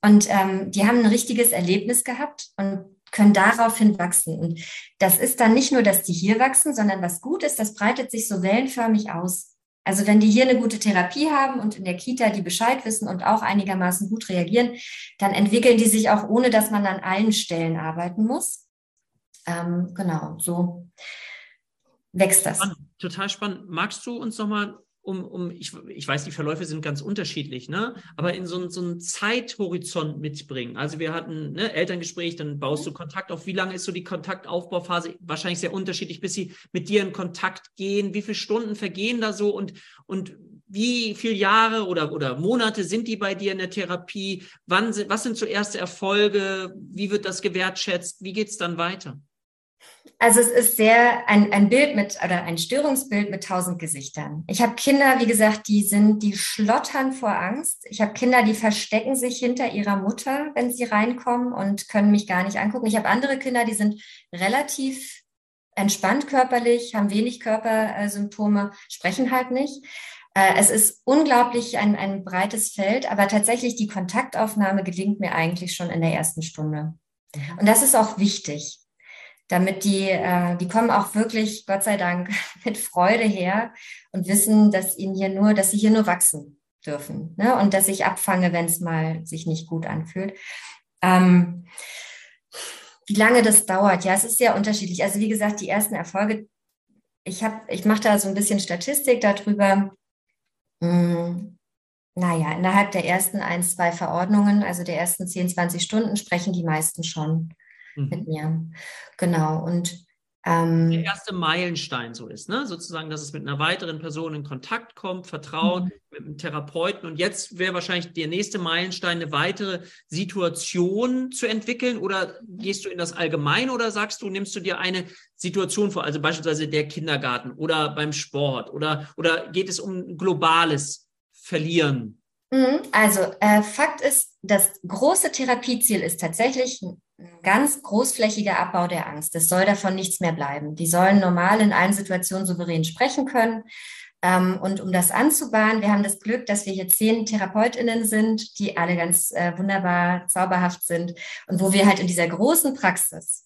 Und ähm, die haben ein richtiges Erlebnis gehabt und können daraufhin wachsen. Und das ist dann nicht nur, dass die hier wachsen, sondern was gut ist, das breitet sich so wellenförmig aus. Also wenn die hier eine gute Therapie haben und in der Kita die Bescheid wissen und auch einigermaßen gut reagieren, dann entwickeln die sich auch, ohne dass man an allen Stellen arbeiten muss. Ähm, genau, so wächst das. Spannend, total spannend. Magst du uns nochmal um, um ich, ich weiß, die Verläufe sind ganz unterschiedlich, ne? aber in so, so einen Zeithorizont mitbringen. Also wir hatten ne, Elterngespräch, dann baust du Kontakt auf. Wie lange ist so die Kontaktaufbauphase? Wahrscheinlich sehr unterschiedlich, bis sie mit dir in Kontakt gehen. Wie viele Stunden vergehen da so und, und wie viele Jahre oder, oder Monate sind die bei dir in der Therapie? Wann, was sind so erste Erfolge? Wie wird das gewertschätzt? Wie geht es dann weiter? Also es ist sehr ein, ein Bild mit oder ein Störungsbild mit tausend Gesichtern. Ich habe Kinder, wie gesagt, die sind, die schlottern vor Angst. Ich habe Kinder, die verstecken sich hinter ihrer Mutter, wenn sie reinkommen und können mich gar nicht angucken. Ich habe andere Kinder, die sind relativ entspannt körperlich, haben wenig Körpersymptome, sprechen halt nicht. Äh, es ist unglaublich ein, ein breites Feld, aber tatsächlich die Kontaktaufnahme gelingt mir eigentlich schon in der ersten Stunde. Mhm. Und das ist auch wichtig damit die, äh, die kommen auch wirklich, Gott sei Dank, mit Freude her und wissen, dass ihnen hier nur, dass sie hier nur wachsen dürfen ne? und dass ich abfange, wenn es mal sich nicht gut anfühlt. Ähm, wie lange das dauert, ja, es ist sehr unterschiedlich. Also wie gesagt, die ersten Erfolge, ich habe, ich mache da so ein bisschen Statistik darüber. Hm, naja, innerhalb der ersten ein, zwei Verordnungen, also der ersten 10, 20 Stunden, sprechen die meisten schon mhm. mit mir. Genau. Und ähm, der erste Meilenstein so ist, ne? Sozusagen, dass es mit einer weiteren Person in Kontakt kommt, Vertrauen mhm. mit einem Therapeuten. Und jetzt wäre wahrscheinlich der nächste Meilenstein, eine weitere Situation zu entwickeln. Oder gehst du in das Allgemeine oder sagst du, nimmst du dir eine Situation vor, also beispielsweise der Kindergarten oder beim Sport oder, oder geht es um globales Verlieren? Mhm. Also äh, Fakt ist, das große Therapieziel ist tatsächlich ganz großflächiger Abbau der Angst. Es soll davon nichts mehr bleiben. Die sollen normal in allen Situationen souverän sprechen können. Ähm, und um das anzubahnen, wir haben das Glück, dass wir hier zehn TherapeutInnen sind, die alle ganz äh, wunderbar zauberhaft sind und wo wir halt in dieser großen Praxis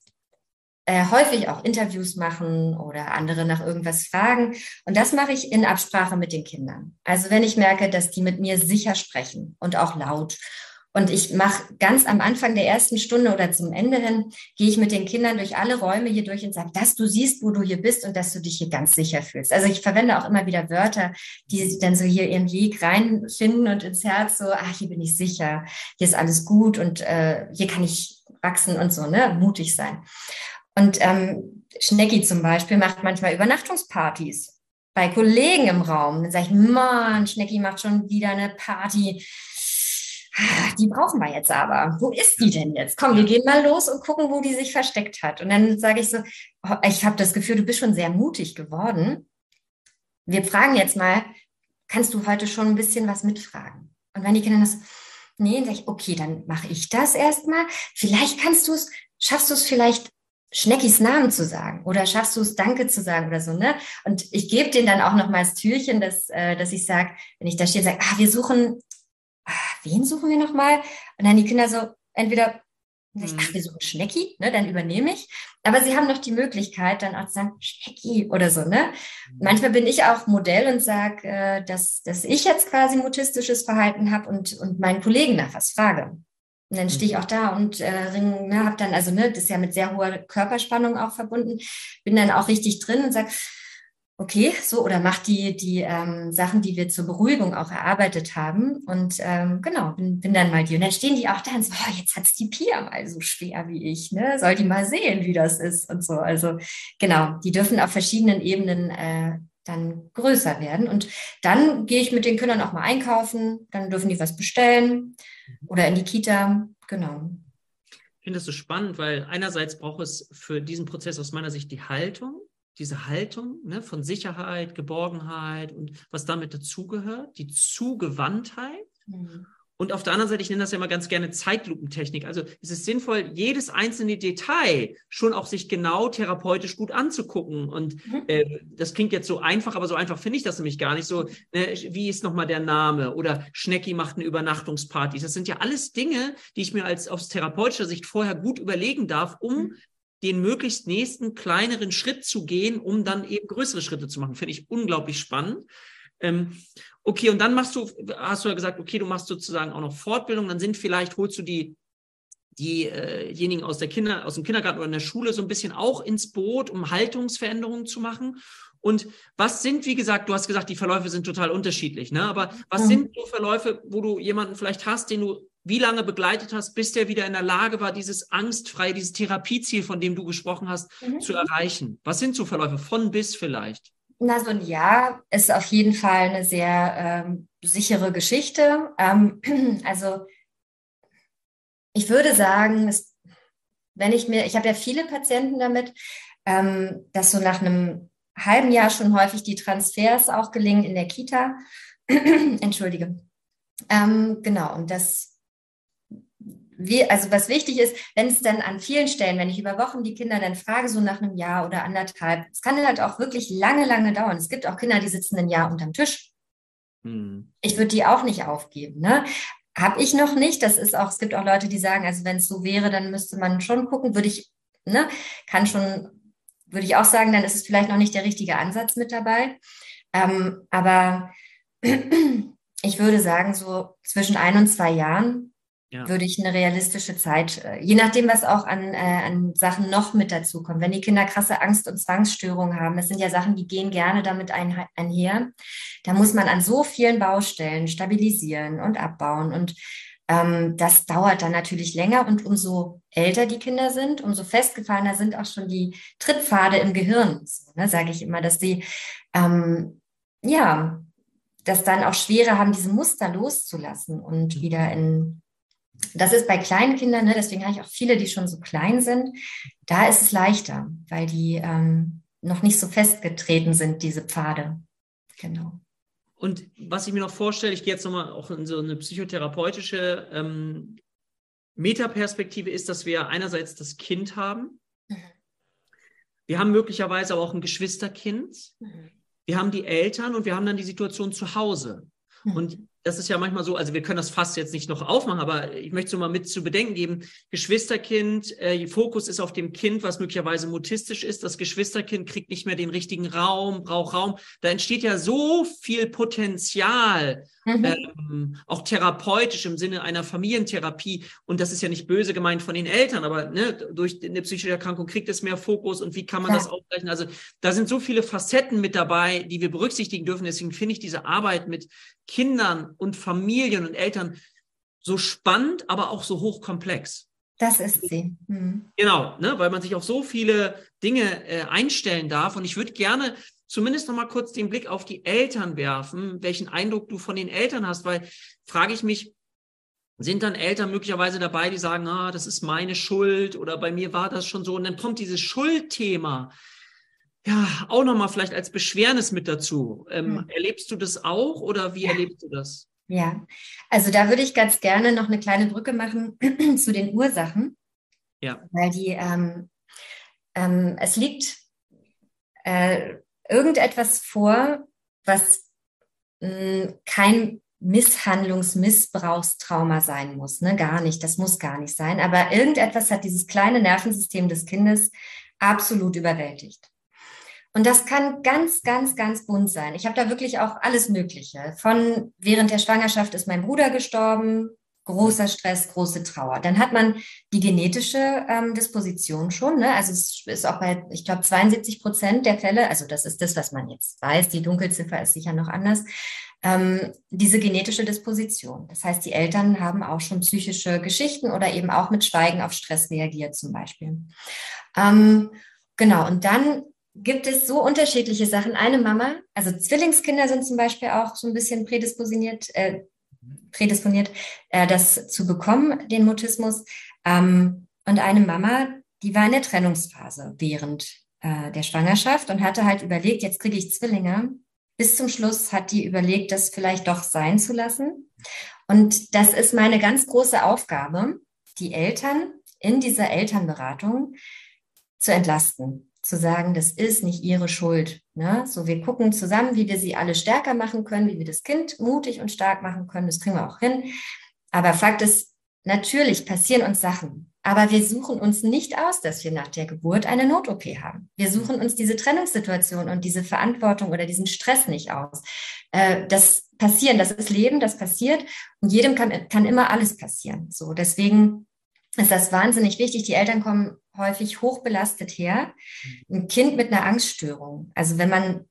äh, häufig auch Interviews machen oder andere nach irgendwas fragen. Und das mache ich in Absprache mit den Kindern. Also wenn ich merke, dass die mit mir sicher sprechen und auch laut und ich mache ganz am Anfang der ersten Stunde oder zum Ende hin, gehe ich mit den Kindern durch alle Räume hier durch und sage, dass du siehst, wo du hier bist und dass du dich hier ganz sicher fühlst. Also ich verwende auch immer wieder Wörter, die dann so hier ihren Weg reinfinden und ins Herz so, ach, hier bin ich sicher, hier ist alles gut und äh, hier kann ich wachsen und so, ne, mutig sein. Und ähm, Schnecki zum Beispiel macht manchmal Übernachtungspartys bei Kollegen im Raum. Dann sage ich, Mann, Schnecki macht schon wieder eine Party die brauchen wir jetzt aber. Wo ist die denn jetzt? Komm, wir gehen mal los und gucken, wo die sich versteckt hat. Und dann sage ich so, ich habe das Gefühl, du bist schon sehr mutig geworden. Wir fragen jetzt mal, kannst du heute schon ein bisschen was mitfragen? Und wenn die Kinder das, nee, dann sage ich, okay, dann mache ich das erstmal. Vielleicht kannst du es, schaffst du es vielleicht Schneckis Namen zu sagen oder schaffst du es Danke zu sagen oder so, ne? Und ich gebe denen dann auch noch mal das Türchen, dass, äh, dass ich sage, wenn ich da stehe, sage, ah, wir suchen, ah, wen suchen wir noch mal? Und dann die Kinder so, entweder ach, mhm. wir suchen Schnecki, ne, dann übernehme ich. Aber sie haben noch die Möglichkeit, dann auch zu sagen, Schnecki oder so, ne? Mhm. Manchmal bin ich auch Modell und sage, äh, dass, dass ich jetzt quasi mutistisches Verhalten habe und, und meinen Kollegen nach was frage. Und dann stehe ich mhm. auch da und äh, ring, ne, habe dann, also ne, das ist ja mit sehr hoher Körperspannung auch verbunden, bin dann auch richtig drin und sage, okay, so, oder mach die, die ähm, Sachen, die wir zur Beruhigung auch erarbeitet haben. Und ähm, genau, bin, bin dann mal die. Und dann stehen die auch da und so, oh, jetzt hat's die Pia mal so schwer wie ich, ne? Soll die mal sehen, wie das ist und so. Also genau, die dürfen auf verschiedenen Ebenen äh, dann größer werden. Und dann gehe ich mit den Kindern auch mal einkaufen, dann dürfen die was bestellen oder in die Kita. Genau. Ich finde das so spannend, weil einerseits braucht es für diesen Prozess aus meiner Sicht die Haltung, diese Haltung ne, von Sicherheit, Geborgenheit und was damit dazugehört, die Zugewandtheit. Mhm. Und auf der anderen Seite, ich nenne das ja immer ganz gerne Zeitlupentechnik. Also es ist sinnvoll, jedes einzelne Detail schon auch sich genau therapeutisch gut anzugucken. Und mhm. äh, das klingt jetzt so einfach, aber so einfach finde ich das nämlich gar nicht. So, ne, wie ist nochmal der Name? Oder Schnecki macht eine Übernachtungsparty. Das sind ja alles Dinge, die ich mir als aus therapeutischer Sicht vorher gut überlegen darf, um mhm. Den möglichst nächsten kleineren Schritt zu gehen, um dann eben größere Schritte zu machen. Finde ich unglaublich spannend. Ähm, okay, und dann machst du, hast du ja gesagt, okay, du machst sozusagen auch noch Fortbildung, dann sind vielleicht, holst du die diejenigen äh aus der Kinder, aus dem Kindergarten oder in der Schule so ein bisschen auch ins Boot, um Haltungsveränderungen zu machen. Und was sind, wie gesagt, du hast gesagt, die Verläufe sind total unterschiedlich, ne? Aber was mhm. sind so Verläufe, wo du jemanden vielleicht hast, den du wie lange begleitet hast, bis der wieder in der Lage war, dieses angstfreie, dieses Therapieziel, von dem du gesprochen hast, mhm. zu erreichen? Was sind so Verläufe von bis vielleicht? Na, so ein Jahr ist auf jeden Fall eine sehr ähm, sichere Geschichte. Ähm, also ich würde sagen, es, wenn ich mir, ich habe ja viele Patienten damit, ähm, dass so nach einem halben Jahr schon häufig die Transfers auch gelingen in der Kita. Entschuldige. Ähm, genau, und das wie, also was wichtig ist, wenn es dann an vielen Stellen, wenn ich über Wochen die Kinder dann frage, so nach einem Jahr oder anderthalb, es kann halt auch wirklich lange, lange dauern. Es gibt auch Kinder, die sitzen ein Jahr unterm Tisch. Hm. Ich würde die auch nicht aufgeben. Ne? Habe ich noch nicht. Das ist auch, es gibt auch Leute, die sagen, also wenn es so wäre, dann müsste man schon gucken, würde ich, ne, kann schon, würde ich auch sagen, dann ist es vielleicht noch nicht der richtige Ansatz mit dabei. Ähm, aber ich würde sagen, so zwischen ein und zwei Jahren ja. würde ich eine realistische Zeit, äh, je nachdem, was auch an, äh, an Sachen noch mit dazu kommt. Wenn die Kinder krasse Angst- und Zwangsstörungen haben, das sind ja Sachen, die gehen gerne damit ein, einher. Da muss man an so vielen Baustellen stabilisieren und abbauen. Und ähm, das dauert dann natürlich länger. Und umso älter die Kinder sind, umso festgefahrener sind auch schon die Trittpfade im Gehirn. So, ne, Sage ich immer, dass sie ähm, ja das dann auch schwerer haben, diese Muster loszulassen und wieder in das ist bei kleinen Kindern, ne, deswegen habe ich auch viele, die schon so klein sind, da ist es leichter, weil die ähm, noch nicht so festgetreten sind, diese Pfade. Genau. Und was ich mir noch vorstelle, ich gehe jetzt nochmal auch in so eine psychotherapeutische ähm, Metaperspektive, ist, dass wir einerseits das Kind haben. Mhm. Wir haben möglicherweise aber auch ein Geschwisterkind. Mhm. Wir haben die Eltern und wir haben dann die Situation zu Hause. Mhm. Und das ist ja manchmal so, also wir können das fast jetzt nicht noch aufmachen, aber ich möchte so mal mit zu bedenken geben, Geschwisterkind, äh, Fokus ist auf dem Kind, was möglicherweise mutistisch ist. Das Geschwisterkind kriegt nicht mehr den richtigen Raum, braucht Raum. Da entsteht ja so viel Potenzial, mhm. ähm, auch therapeutisch im Sinne einer Familientherapie. Und das ist ja nicht böse gemeint von den Eltern, aber ne, durch eine psychische Erkrankung kriegt es mehr Fokus und wie kann man ja. das ausgleichen? Also da sind so viele Facetten mit dabei, die wir berücksichtigen dürfen. Deswegen finde ich diese Arbeit mit Kindern und Familien und Eltern so spannend, aber auch so hochkomplex. Das ist sie. Mhm. Genau, ne, weil man sich auf so viele Dinge äh, einstellen darf. Und ich würde gerne zumindest noch mal kurz den Blick auf die Eltern werfen, welchen Eindruck du von den Eltern hast, weil frage ich mich, sind dann Eltern möglicherweise dabei, die sagen, ah, das ist meine Schuld oder bei mir war das schon so. Und dann kommt dieses Schuldthema ja auch nochmal vielleicht als Beschwernis mit dazu. Ähm, hm. Erlebst du das auch oder wie ja. erlebst du das? Ja, also da würde ich ganz gerne noch eine kleine Brücke machen zu den Ursachen. Ja. Weil die, ähm, ähm, es liegt äh, irgendetwas vor, was mh, hm, kein Misshandlungs-, Missbrauchstrauma sein muss. Ne? Gar nicht, das muss gar nicht sein. Aber irgendetwas hat dieses kleine Nervensystem des Kindes absolut überwältigt. Und das kann ganz, ganz, ganz bunt sein. Ich habe da wirklich auch alles Mögliche. Von während der Schwangerschaft ist mein Bruder gestorben, großer Stress, große Trauer. Dann hat man die genetische ähm, Disposition schon. Ne? Also es ist auch bei, ich glaube, 72 Prozent der Fälle, also das ist das, was man jetzt weiß, die Dunkelziffer ist sicher noch anders, ähm, diese genetische Disposition. Das heißt, die Eltern haben auch schon psychische Geschichten oder eben auch mit Schweigen auf Stress reagiert zum Beispiel. Ähm, genau, und dann gibt es so unterschiedliche Sachen. Eine Mama, also Zwillingskinder sind zum Beispiel auch so ein bisschen prädisponiert, äh, prädisponiert äh, das zu bekommen, den Mutismus. Ähm, und eine Mama, die war in der Trennungsphase während äh, der Schwangerschaft und hatte halt überlegt, jetzt kriege ich Zwillinge. Bis zum Schluss hat die überlegt, das vielleicht doch sein zu lassen. Und das ist meine ganz große Aufgabe, die Eltern in dieser Elternberatung zu entlasten zu sagen, das ist nicht ihre Schuld. Ne? So, wir gucken zusammen, wie wir sie alle stärker machen können, wie wir das Kind mutig und stark machen können. Das kriegen wir auch hin. Aber Fakt ist, natürlich passieren uns Sachen. Aber wir suchen uns nicht aus, dass wir nach der Geburt eine Not-OP haben. Wir suchen uns diese Trennungssituation und diese Verantwortung oder diesen Stress nicht aus. Äh, das passieren, das ist Leben, das passiert. Und jedem kann, kann immer alles passieren. So, deswegen ist das wahnsinnig wichtig. Die Eltern kommen häufig hochbelastet her. Ein Kind mit einer Angststörung. Also wenn man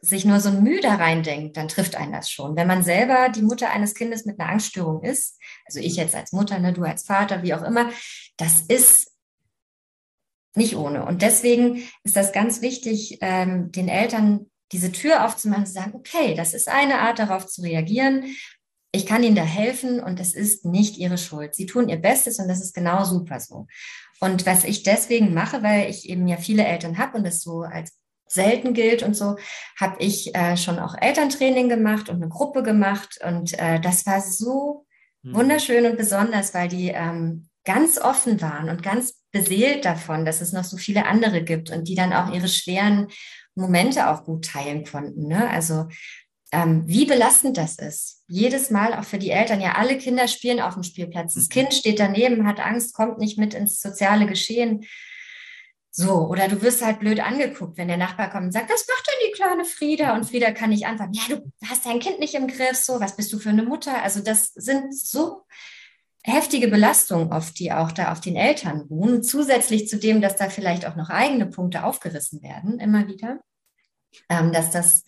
sich nur so ein Mühe da reindenkt, dann trifft einen das schon. Wenn man selber die Mutter eines Kindes mit einer Angststörung ist, also ich jetzt als Mutter, ne, du als Vater, wie auch immer, das ist nicht ohne. Und deswegen ist das ganz wichtig, ähm, den Eltern diese Tür aufzumachen zu sagen, okay, das ist eine Art, darauf zu reagieren ich kann Ihnen da helfen und es ist nicht Ihre Schuld. Sie tun Ihr Bestes und das ist genau super so. Und was ich deswegen mache, weil ich eben ja viele Eltern habe und das so als selten gilt und so, habe ich äh, schon auch Elterntraining gemacht und eine Gruppe gemacht und äh, das war so mhm. wunderschön und besonders, weil die ähm, ganz offen waren und ganz beseelt davon, dass es noch so viele andere gibt und die dann auch ihre schweren Momente auch gut teilen konnten. Ne? Also ähm, wie belastend das ist. Jedes Mal auch für die Eltern. Ja, alle Kinder spielen auf dem Spielplatz. Das mhm. Kind steht daneben, hat Angst, kommt nicht mit ins soziale Geschehen. So, oder du wirst halt blöd angeguckt, wenn der Nachbar kommt und sagt, was macht denn die kleine Frieda? Und Frieda kann nicht antworten, ja, du hast dein Kind nicht im Griff, so, was bist du für eine Mutter? Also das sind so heftige Belastungen oft, die auch da auf den Eltern ruhen, zusätzlich zu dem, dass da vielleicht auch noch eigene Punkte aufgerissen werden, immer wieder, ähm, dass das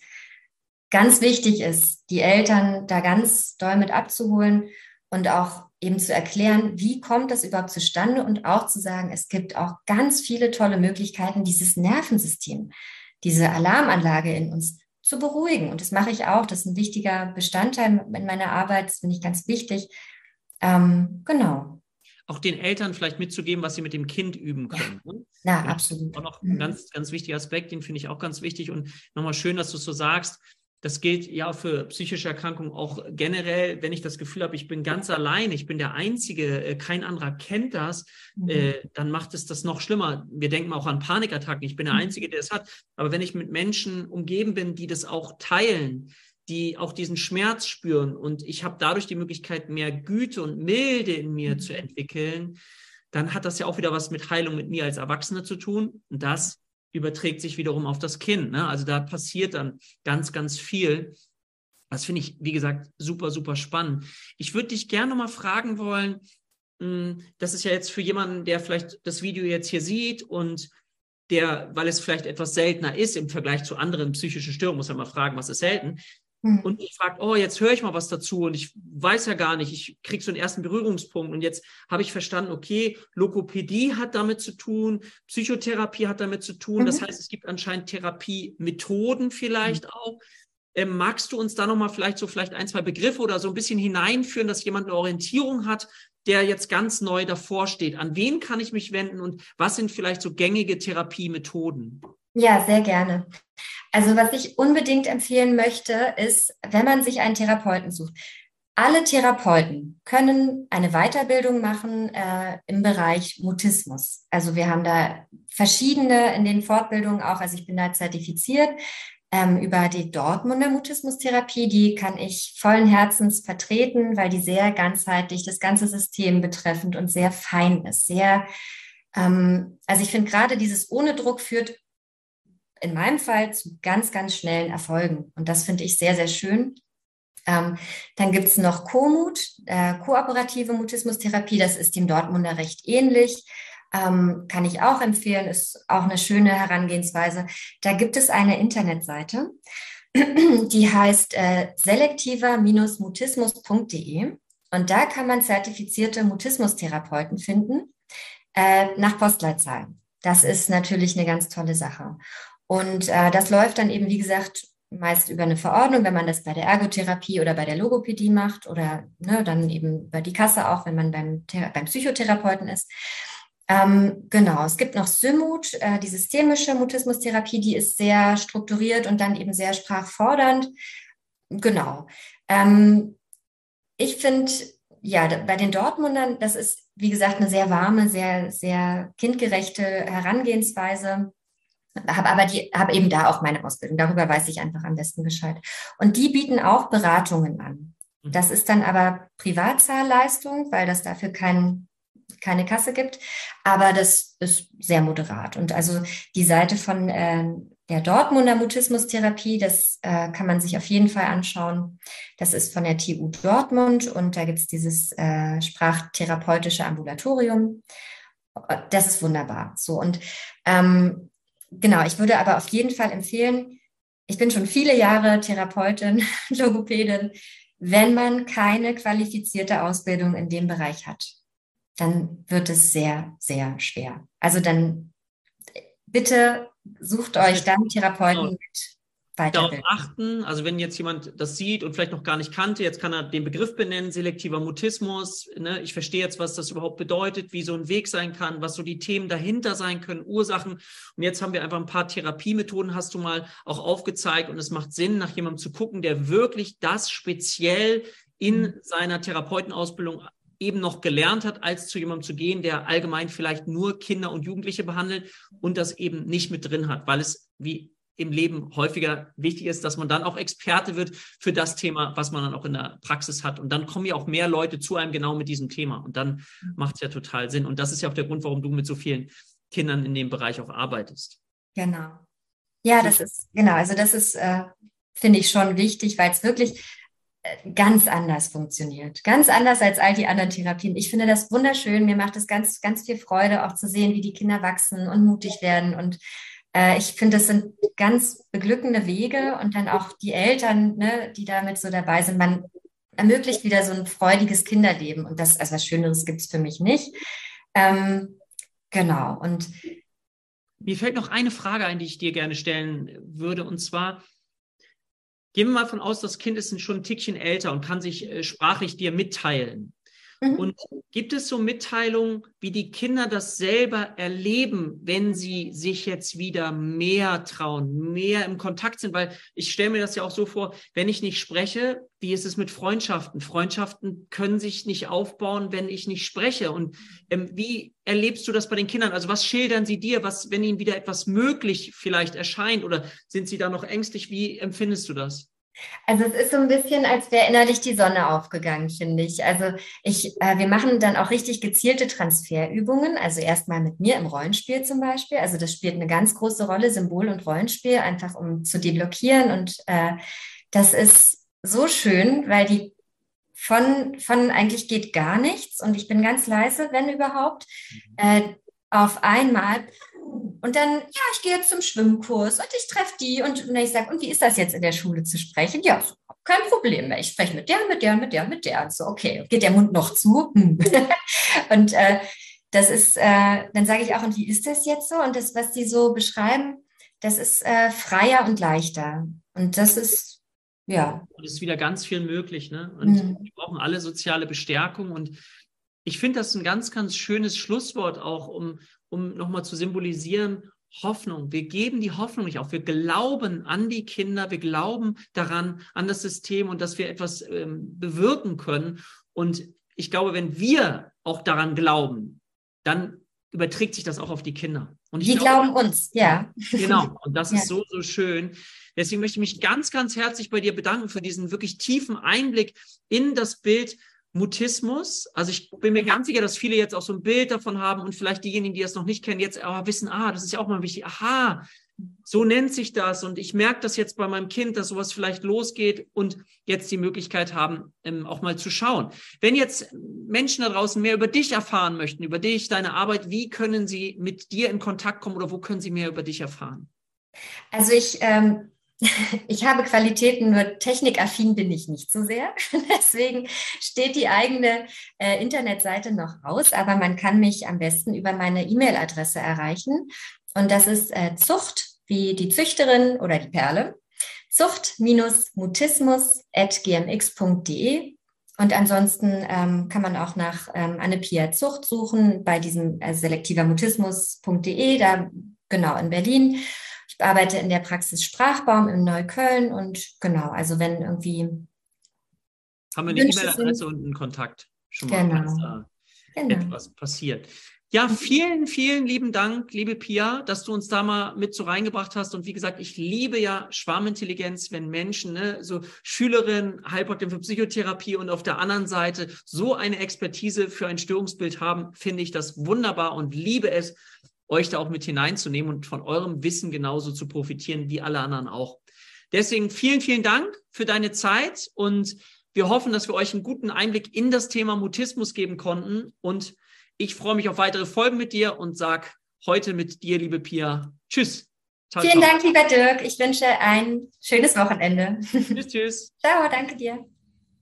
ganz wichtig ist, die Eltern da ganz doll mit abzuholen und auch eben zu erklären, wie kommt das überhaupt zustande und auch zu sagen, es gibt auch ganz viele tolle Möglichkeiten, dieses Nervensystem, diese Alarmanlage in uns zu beruhigen. Und das mache ich auch. Das ist ein wichtiger Bestandteil in meiner Arbeit. Das finde ich ganz wichtig. Ähm, genau. Auch den Eltern vielleicht mitzugeben, was sie mit dem Kind üben können. Ja, ne? ja absolut. Auch noch ein mhm. ganz, ganz wichtiger Aspekt, den finde ich auch ganz wichtig. Und nochmal schön, dass du es so sagst. Das gilt ja für psychische Erkrankungen auch generell, wenn ich das Gefühl habe, ich bin ganz allein, ich bin der Einzige, äh, kein anderer kennt das, mhm. äh, dann macht es das noch schlimmer. Wir denken auch an Panikattacken, ich bin der mhm. Einzige, der es hat. Aber wenn ich mit Menschen umgeben bin, die das auch teilen, die auch diesen Schmerz spüren und ich habe dadurch die Möglichkeit, mehr Güte und Milde in mir mhm. zu entwickeln, dann hat das ja auch wieder was mit Heilung mit mir als Erwachsene zu tun. Und das überträgt sich wiederum auf das Kind. Ne? Also da passiert dann ganz, ganz viel. Das finde ich, wie gesagt, super, super spannend. Ich würde dich gerne mal fragen wollen, hm, das ist ja jetzt für jemanden, der vielleicht das Video jetzt hier sieht und der, weil es vielleicht etwas seltener ist im Vergleich zu anderen psychischen Störungen, muss man mal fragen, was ist selten, Mhm. Und ich frage, oh, jetzt höre ich mal was dazu und ich weiß ja gar nicht, ich kriege so einen ersten Berührungspunkt und jetzt habe ich verstanden, okay, Lokopädie hat damit zu tun, Psychotherapie hat damit zu tun. Mhm. Das heißt, es gibt anscheinend Therapiemethoden vielleicht mhm. auch. Ähm, magst du uns da nochmal vielleicht so vielleicht ein, zwei Begriffe oder so ein bisschen hineinführen, dass jemand eine Orientierung hat, der jetzt ganz neu davor steht? An wen kann ich mich wenden und was sind vielleicht so gängige Therapiemethoden? Ja, sehr gerne. Also was ich unbedingt empfehlen möchte, ist, wenn man sich einen Therapeuten sucht. Alle Therapeuten können eine Weiterbildung machen äh, im Bereich Mutismus. Also wir haben da verschiedene in den Fortbildungen auch, also ich bin da zertifiziert ähm, über die Dortmunder Mutismustherapie. Die kann ich vollen Herzens vertreten, weil die sehr ganzheitlich das ganze System betreffend und sehr fein ist. Sehr, ähm, also ich finde gerade dieses ohne Druck führt in meinem Fall zu ganz, ganz schnellen Erfolgen. Und das finde ich sehr, sehr schön. Ähm, dann gibt es noch Komut, äh, kooperative Mutismustherapie. Das ist dem Dortmunder recht ähnlich. Ähm, kann ich auch empfehlen, ist auch eine schöne Herangehensweise. Da gibt es eine Internetseite, die heißt äh, selektiver-mutismus.de. Und da kann man zertifizierte Mutismustherapeuten finden äh, nach Postleitzahl. Das ist natürlich eine ganz tolle Sache. Und äh, das läuft dann eben, wie gesagt, meist über eine Verordnung, wenn man das bei der Ergotherapie oder bei der Logopädie macht oder ne, dann eben über die Kasse auch, wenn man beim, beim Psychotherapeuten ist. Ähm, genau, es gibt noch Symut, äh, die systemische Mutismustherapie, die ist sehr strukturiert und dann eben sehr sprachfordernd. Genau. Ähm, ich finde, ja, bei den Dortmundern, das ist, wie gesagt, eine sehr warme, sehr, sehr kindgerechte Herangehensweise habe aber die habe eben da auch meine Ausbildung. Darüber weiß ich einfach am besten Bescheid. Und die bieten auch Beratungen an. Mhm. Das ist dann aber Privatzahlleistung, weil das dafür kein, keine Kasse gibt. Aber das ist sehr moderat. Und also die Seite von äh, der Dortmunder Mutismustherapie, das äh, kann man sich auf jeden Fall anschauen. Das ist von der TU Dortmund und da gibt es dieses äh, sprachtherapeutische Ambulatorium. Das ist wunderbar. So und ähm, genau, ich würde aber auf jeden Fall empfehlen, ich bin schon viele Jahre Therapeutin, Logopädin, wenn man keine qualifizierte Ausbildung in dem Bereich hat, dann wird es sehr, sehr schwer. Also dann bitte sucht euch dann Therapeuten genau. mit darauf achten. Also wenn jetzt jemand das sieht und vielleicht noch gar nicht kannte, jetzt kann er den Begriff benennen, selektiver Mutismus. Ne? Ich verstehe jetzt, was das überhaupt bedeutet, wie so ein Weg sein kann, was so die Themen dahinter sein können, Ursachen. Und jetzt haben wir einfach ein paar Therapiemethoden, hast du mal auch aufgezeigt. Und es macht Sinn, nach jemandem zu gucken, der wirklich das speziell in mhm. seiner Therapeutenausbildung eben noch gelernt hat, als zu jemandem zu gehen, der allgemein vielleicht nur Kinder und Jugendliche behandelt und das eben nicht mit drin hat, weil es, wie im Leben häufiger wichtig ist, dass man dann auch Experte wird für das Thema, was man dann auch in der Praxis hat. Und dann kommen ja auch mehr Leute zu einem genau mit diesem Thema. Und dann mhm. macht es ja total Sinn. Und das ist ja auch der Grund, warum du mit so vielen Kindern in dem Bereich auch arbeitest. Genau. Ja, das ist, genau, also das ist, äh, finde ich schon wichtig, weil es wirklich äh, ganz anders funktioniert. Ganz anders als all die anderen Therapien. Ich finde das wunderschön. Mir macht es ganz, ganz viel Freude, auch zu sehen, wie die Kinder wachsen und mutig werden und äh, ich finde, das sind ganz beglückende Wege und dann auch die Eltern, ne, die damit so dabei sind. Man ermöglicht wieder so ein freudiges Kinderleben und das, also was Schöneres gibt es für mich nicht. Ähm, genau. Und mir fällt noch eine Frage ein, die ich dir gerne stellen würde, und zwar, Gehen wir mal von aus, das Kind ist schon ein Tickchen älter und kann sich äh, sprachlich dir mitteilen. Mhm. Und gibt es so Mitteilungen, wie die Kinder das selber erleben, wenn sie sich jetzt wieder mehr trauen, mehr im Kontakt sind? Weil ich stelle mir das ja auch so vor, wenn ich nicht spreche, wie ist es mit Freundschaften? Freundschaften können sich nicht aufbauen, wenn ich nicht spreche. Und ähm, wie erlebst du das bei den Kindern? Also was schildern sie dir, was, wenn ihnen wieder etwas möglich vielleicht erscheint? Oder sind sie da noch ängstlich? Wie empfindest du das? Also es ist so ein bisschen, als wäre innerlich die Sonne aufgegangen, finde ich. Also ich, äh, wir machen dann auch richtig gezielte Transferübungen. Also erstmal mit mir im Rollenspiel zum Beispiel. Also das spielt eine ganz große Rolle, Symbol und Rollenspiel, einfach um zu deblockieren. Und äh, das ist so schön, weil die von, von eigentlich geht gar nichts und ich bin ganz leise, wenn überhaupt, mhm. äh, auf einmal und dann, ja, ich gehe jetzt zum Schwimmkurs und ich treffe die und, und ich sage, und wie ist das jetzt in der Schule zu sprechen? Ja, kein Problem mehr. Ich spreche mit der, mit der, mit der, mit der. Und so, okay, geht der Mund noch zu? Hm. und äh, das ist, äh, dann sage ich auch, und wie ist das jetzt so? Und das, was die so beschreiben, das ist äh, freier und leichter. Und das ist ja. Und es ist wieder ganz viel möglich. Ne? Und mhm. wir brauchen alle soziale Bestärkung. Und ich finde das ein ganz, ganz schönes Schlusswort auch, um, um nochmal zu symbolisieren, Hoffnung. Wir geben die Hoffnung nicht auf. Wir glauben an die Kinder, wir glauben daran, an das System und dass wir etwas ähm, bewirken können. Und ich glaube, wenn wir auch daran glauben, dann überträgt sich das auch auf die Kinder. Und die glaube, glauben uns, ja. Genau, und das ja. ist so, so schön. Deswegen möchte ich mich ganz, ganz herzlich bei dir bedanken für diesen wirklich tiefen Einblick in das Bild Mutismus. Also ich bin mir ganz sicher, dass viele jetzt auch so ein Bild davon haben und vielleicht diejenigen, die das noch nicht kennen, jetzt aber wissen, ah, das ist ja auch mal wichtig. Aha, so nennt sich das. Und ich merke das jetzt bei meinem Kind, dass sowas vielleicht losgeht und jetzt die Möglichkeit haben, ähm, auch mal zu schauen. Wenn jetzt Menschen da draußen mehr über dich erfahren möchten, über dich, deine Arbeit, wie können sie mit dir in Kontakt kommen oder wo können sie mehr über dich erfahren? Also ich, ähm, ich habe Qualitäten, nur technikaffin bin ich nicht so sehr. Deswegen steht die eigene äh, Internetseite noch aus, aber man kann mich am besten über meine E-Mail-Adresse erreichen. Und das ist äh, Zucht wie die Züchterin oder die Perle. Zucht-mutismus.gmx.de. Und ansonsten ähm, kann man auch nach ähm, Anne-Pia Zucht suchen bei diesem äh, selektivermutismus.de, da genau in Berlin. Ich arbeite in der Praxis Sprachbaum in Neukölln und genau, also wenn irgendwie. Haben wir eine E-Mail-Adresse und einen Kontakt schon mal, genau. da genau. etwas passiert. Ja, vielen, vielen lieben Dank, liebe Pia, dass du uns da mal mit so reingebracht hast. Und wie gesagt, ich liebe ja Schwarmintelligenz, wenn Menschen, ne, so Schülerinnen, Heilpraktiker für Psychotherapie und auf der anderen Seite so eine Expertise für ein Störungsbild haben, finde ich das wunderbar und liebe es, euch da auch mit hineinzunehmen und von eurem Wissen genauso zu profitieren wie alle anderen auch. Deswegen vielen, vielen Dank für deine Zeit und wir hoffen, dass wir euch einen guten Einblick in das Thema Mutismus geben konnten und ich freue mich auf weitere Folgen mit dir und sag heute mit dir, liebe Pia, tschüss. Ciao, Vielen ciao. Dank, lieber Dirk. Ich wünsche ein schönes Wochenende. Tschüss, tschüss. ciao, danke dir.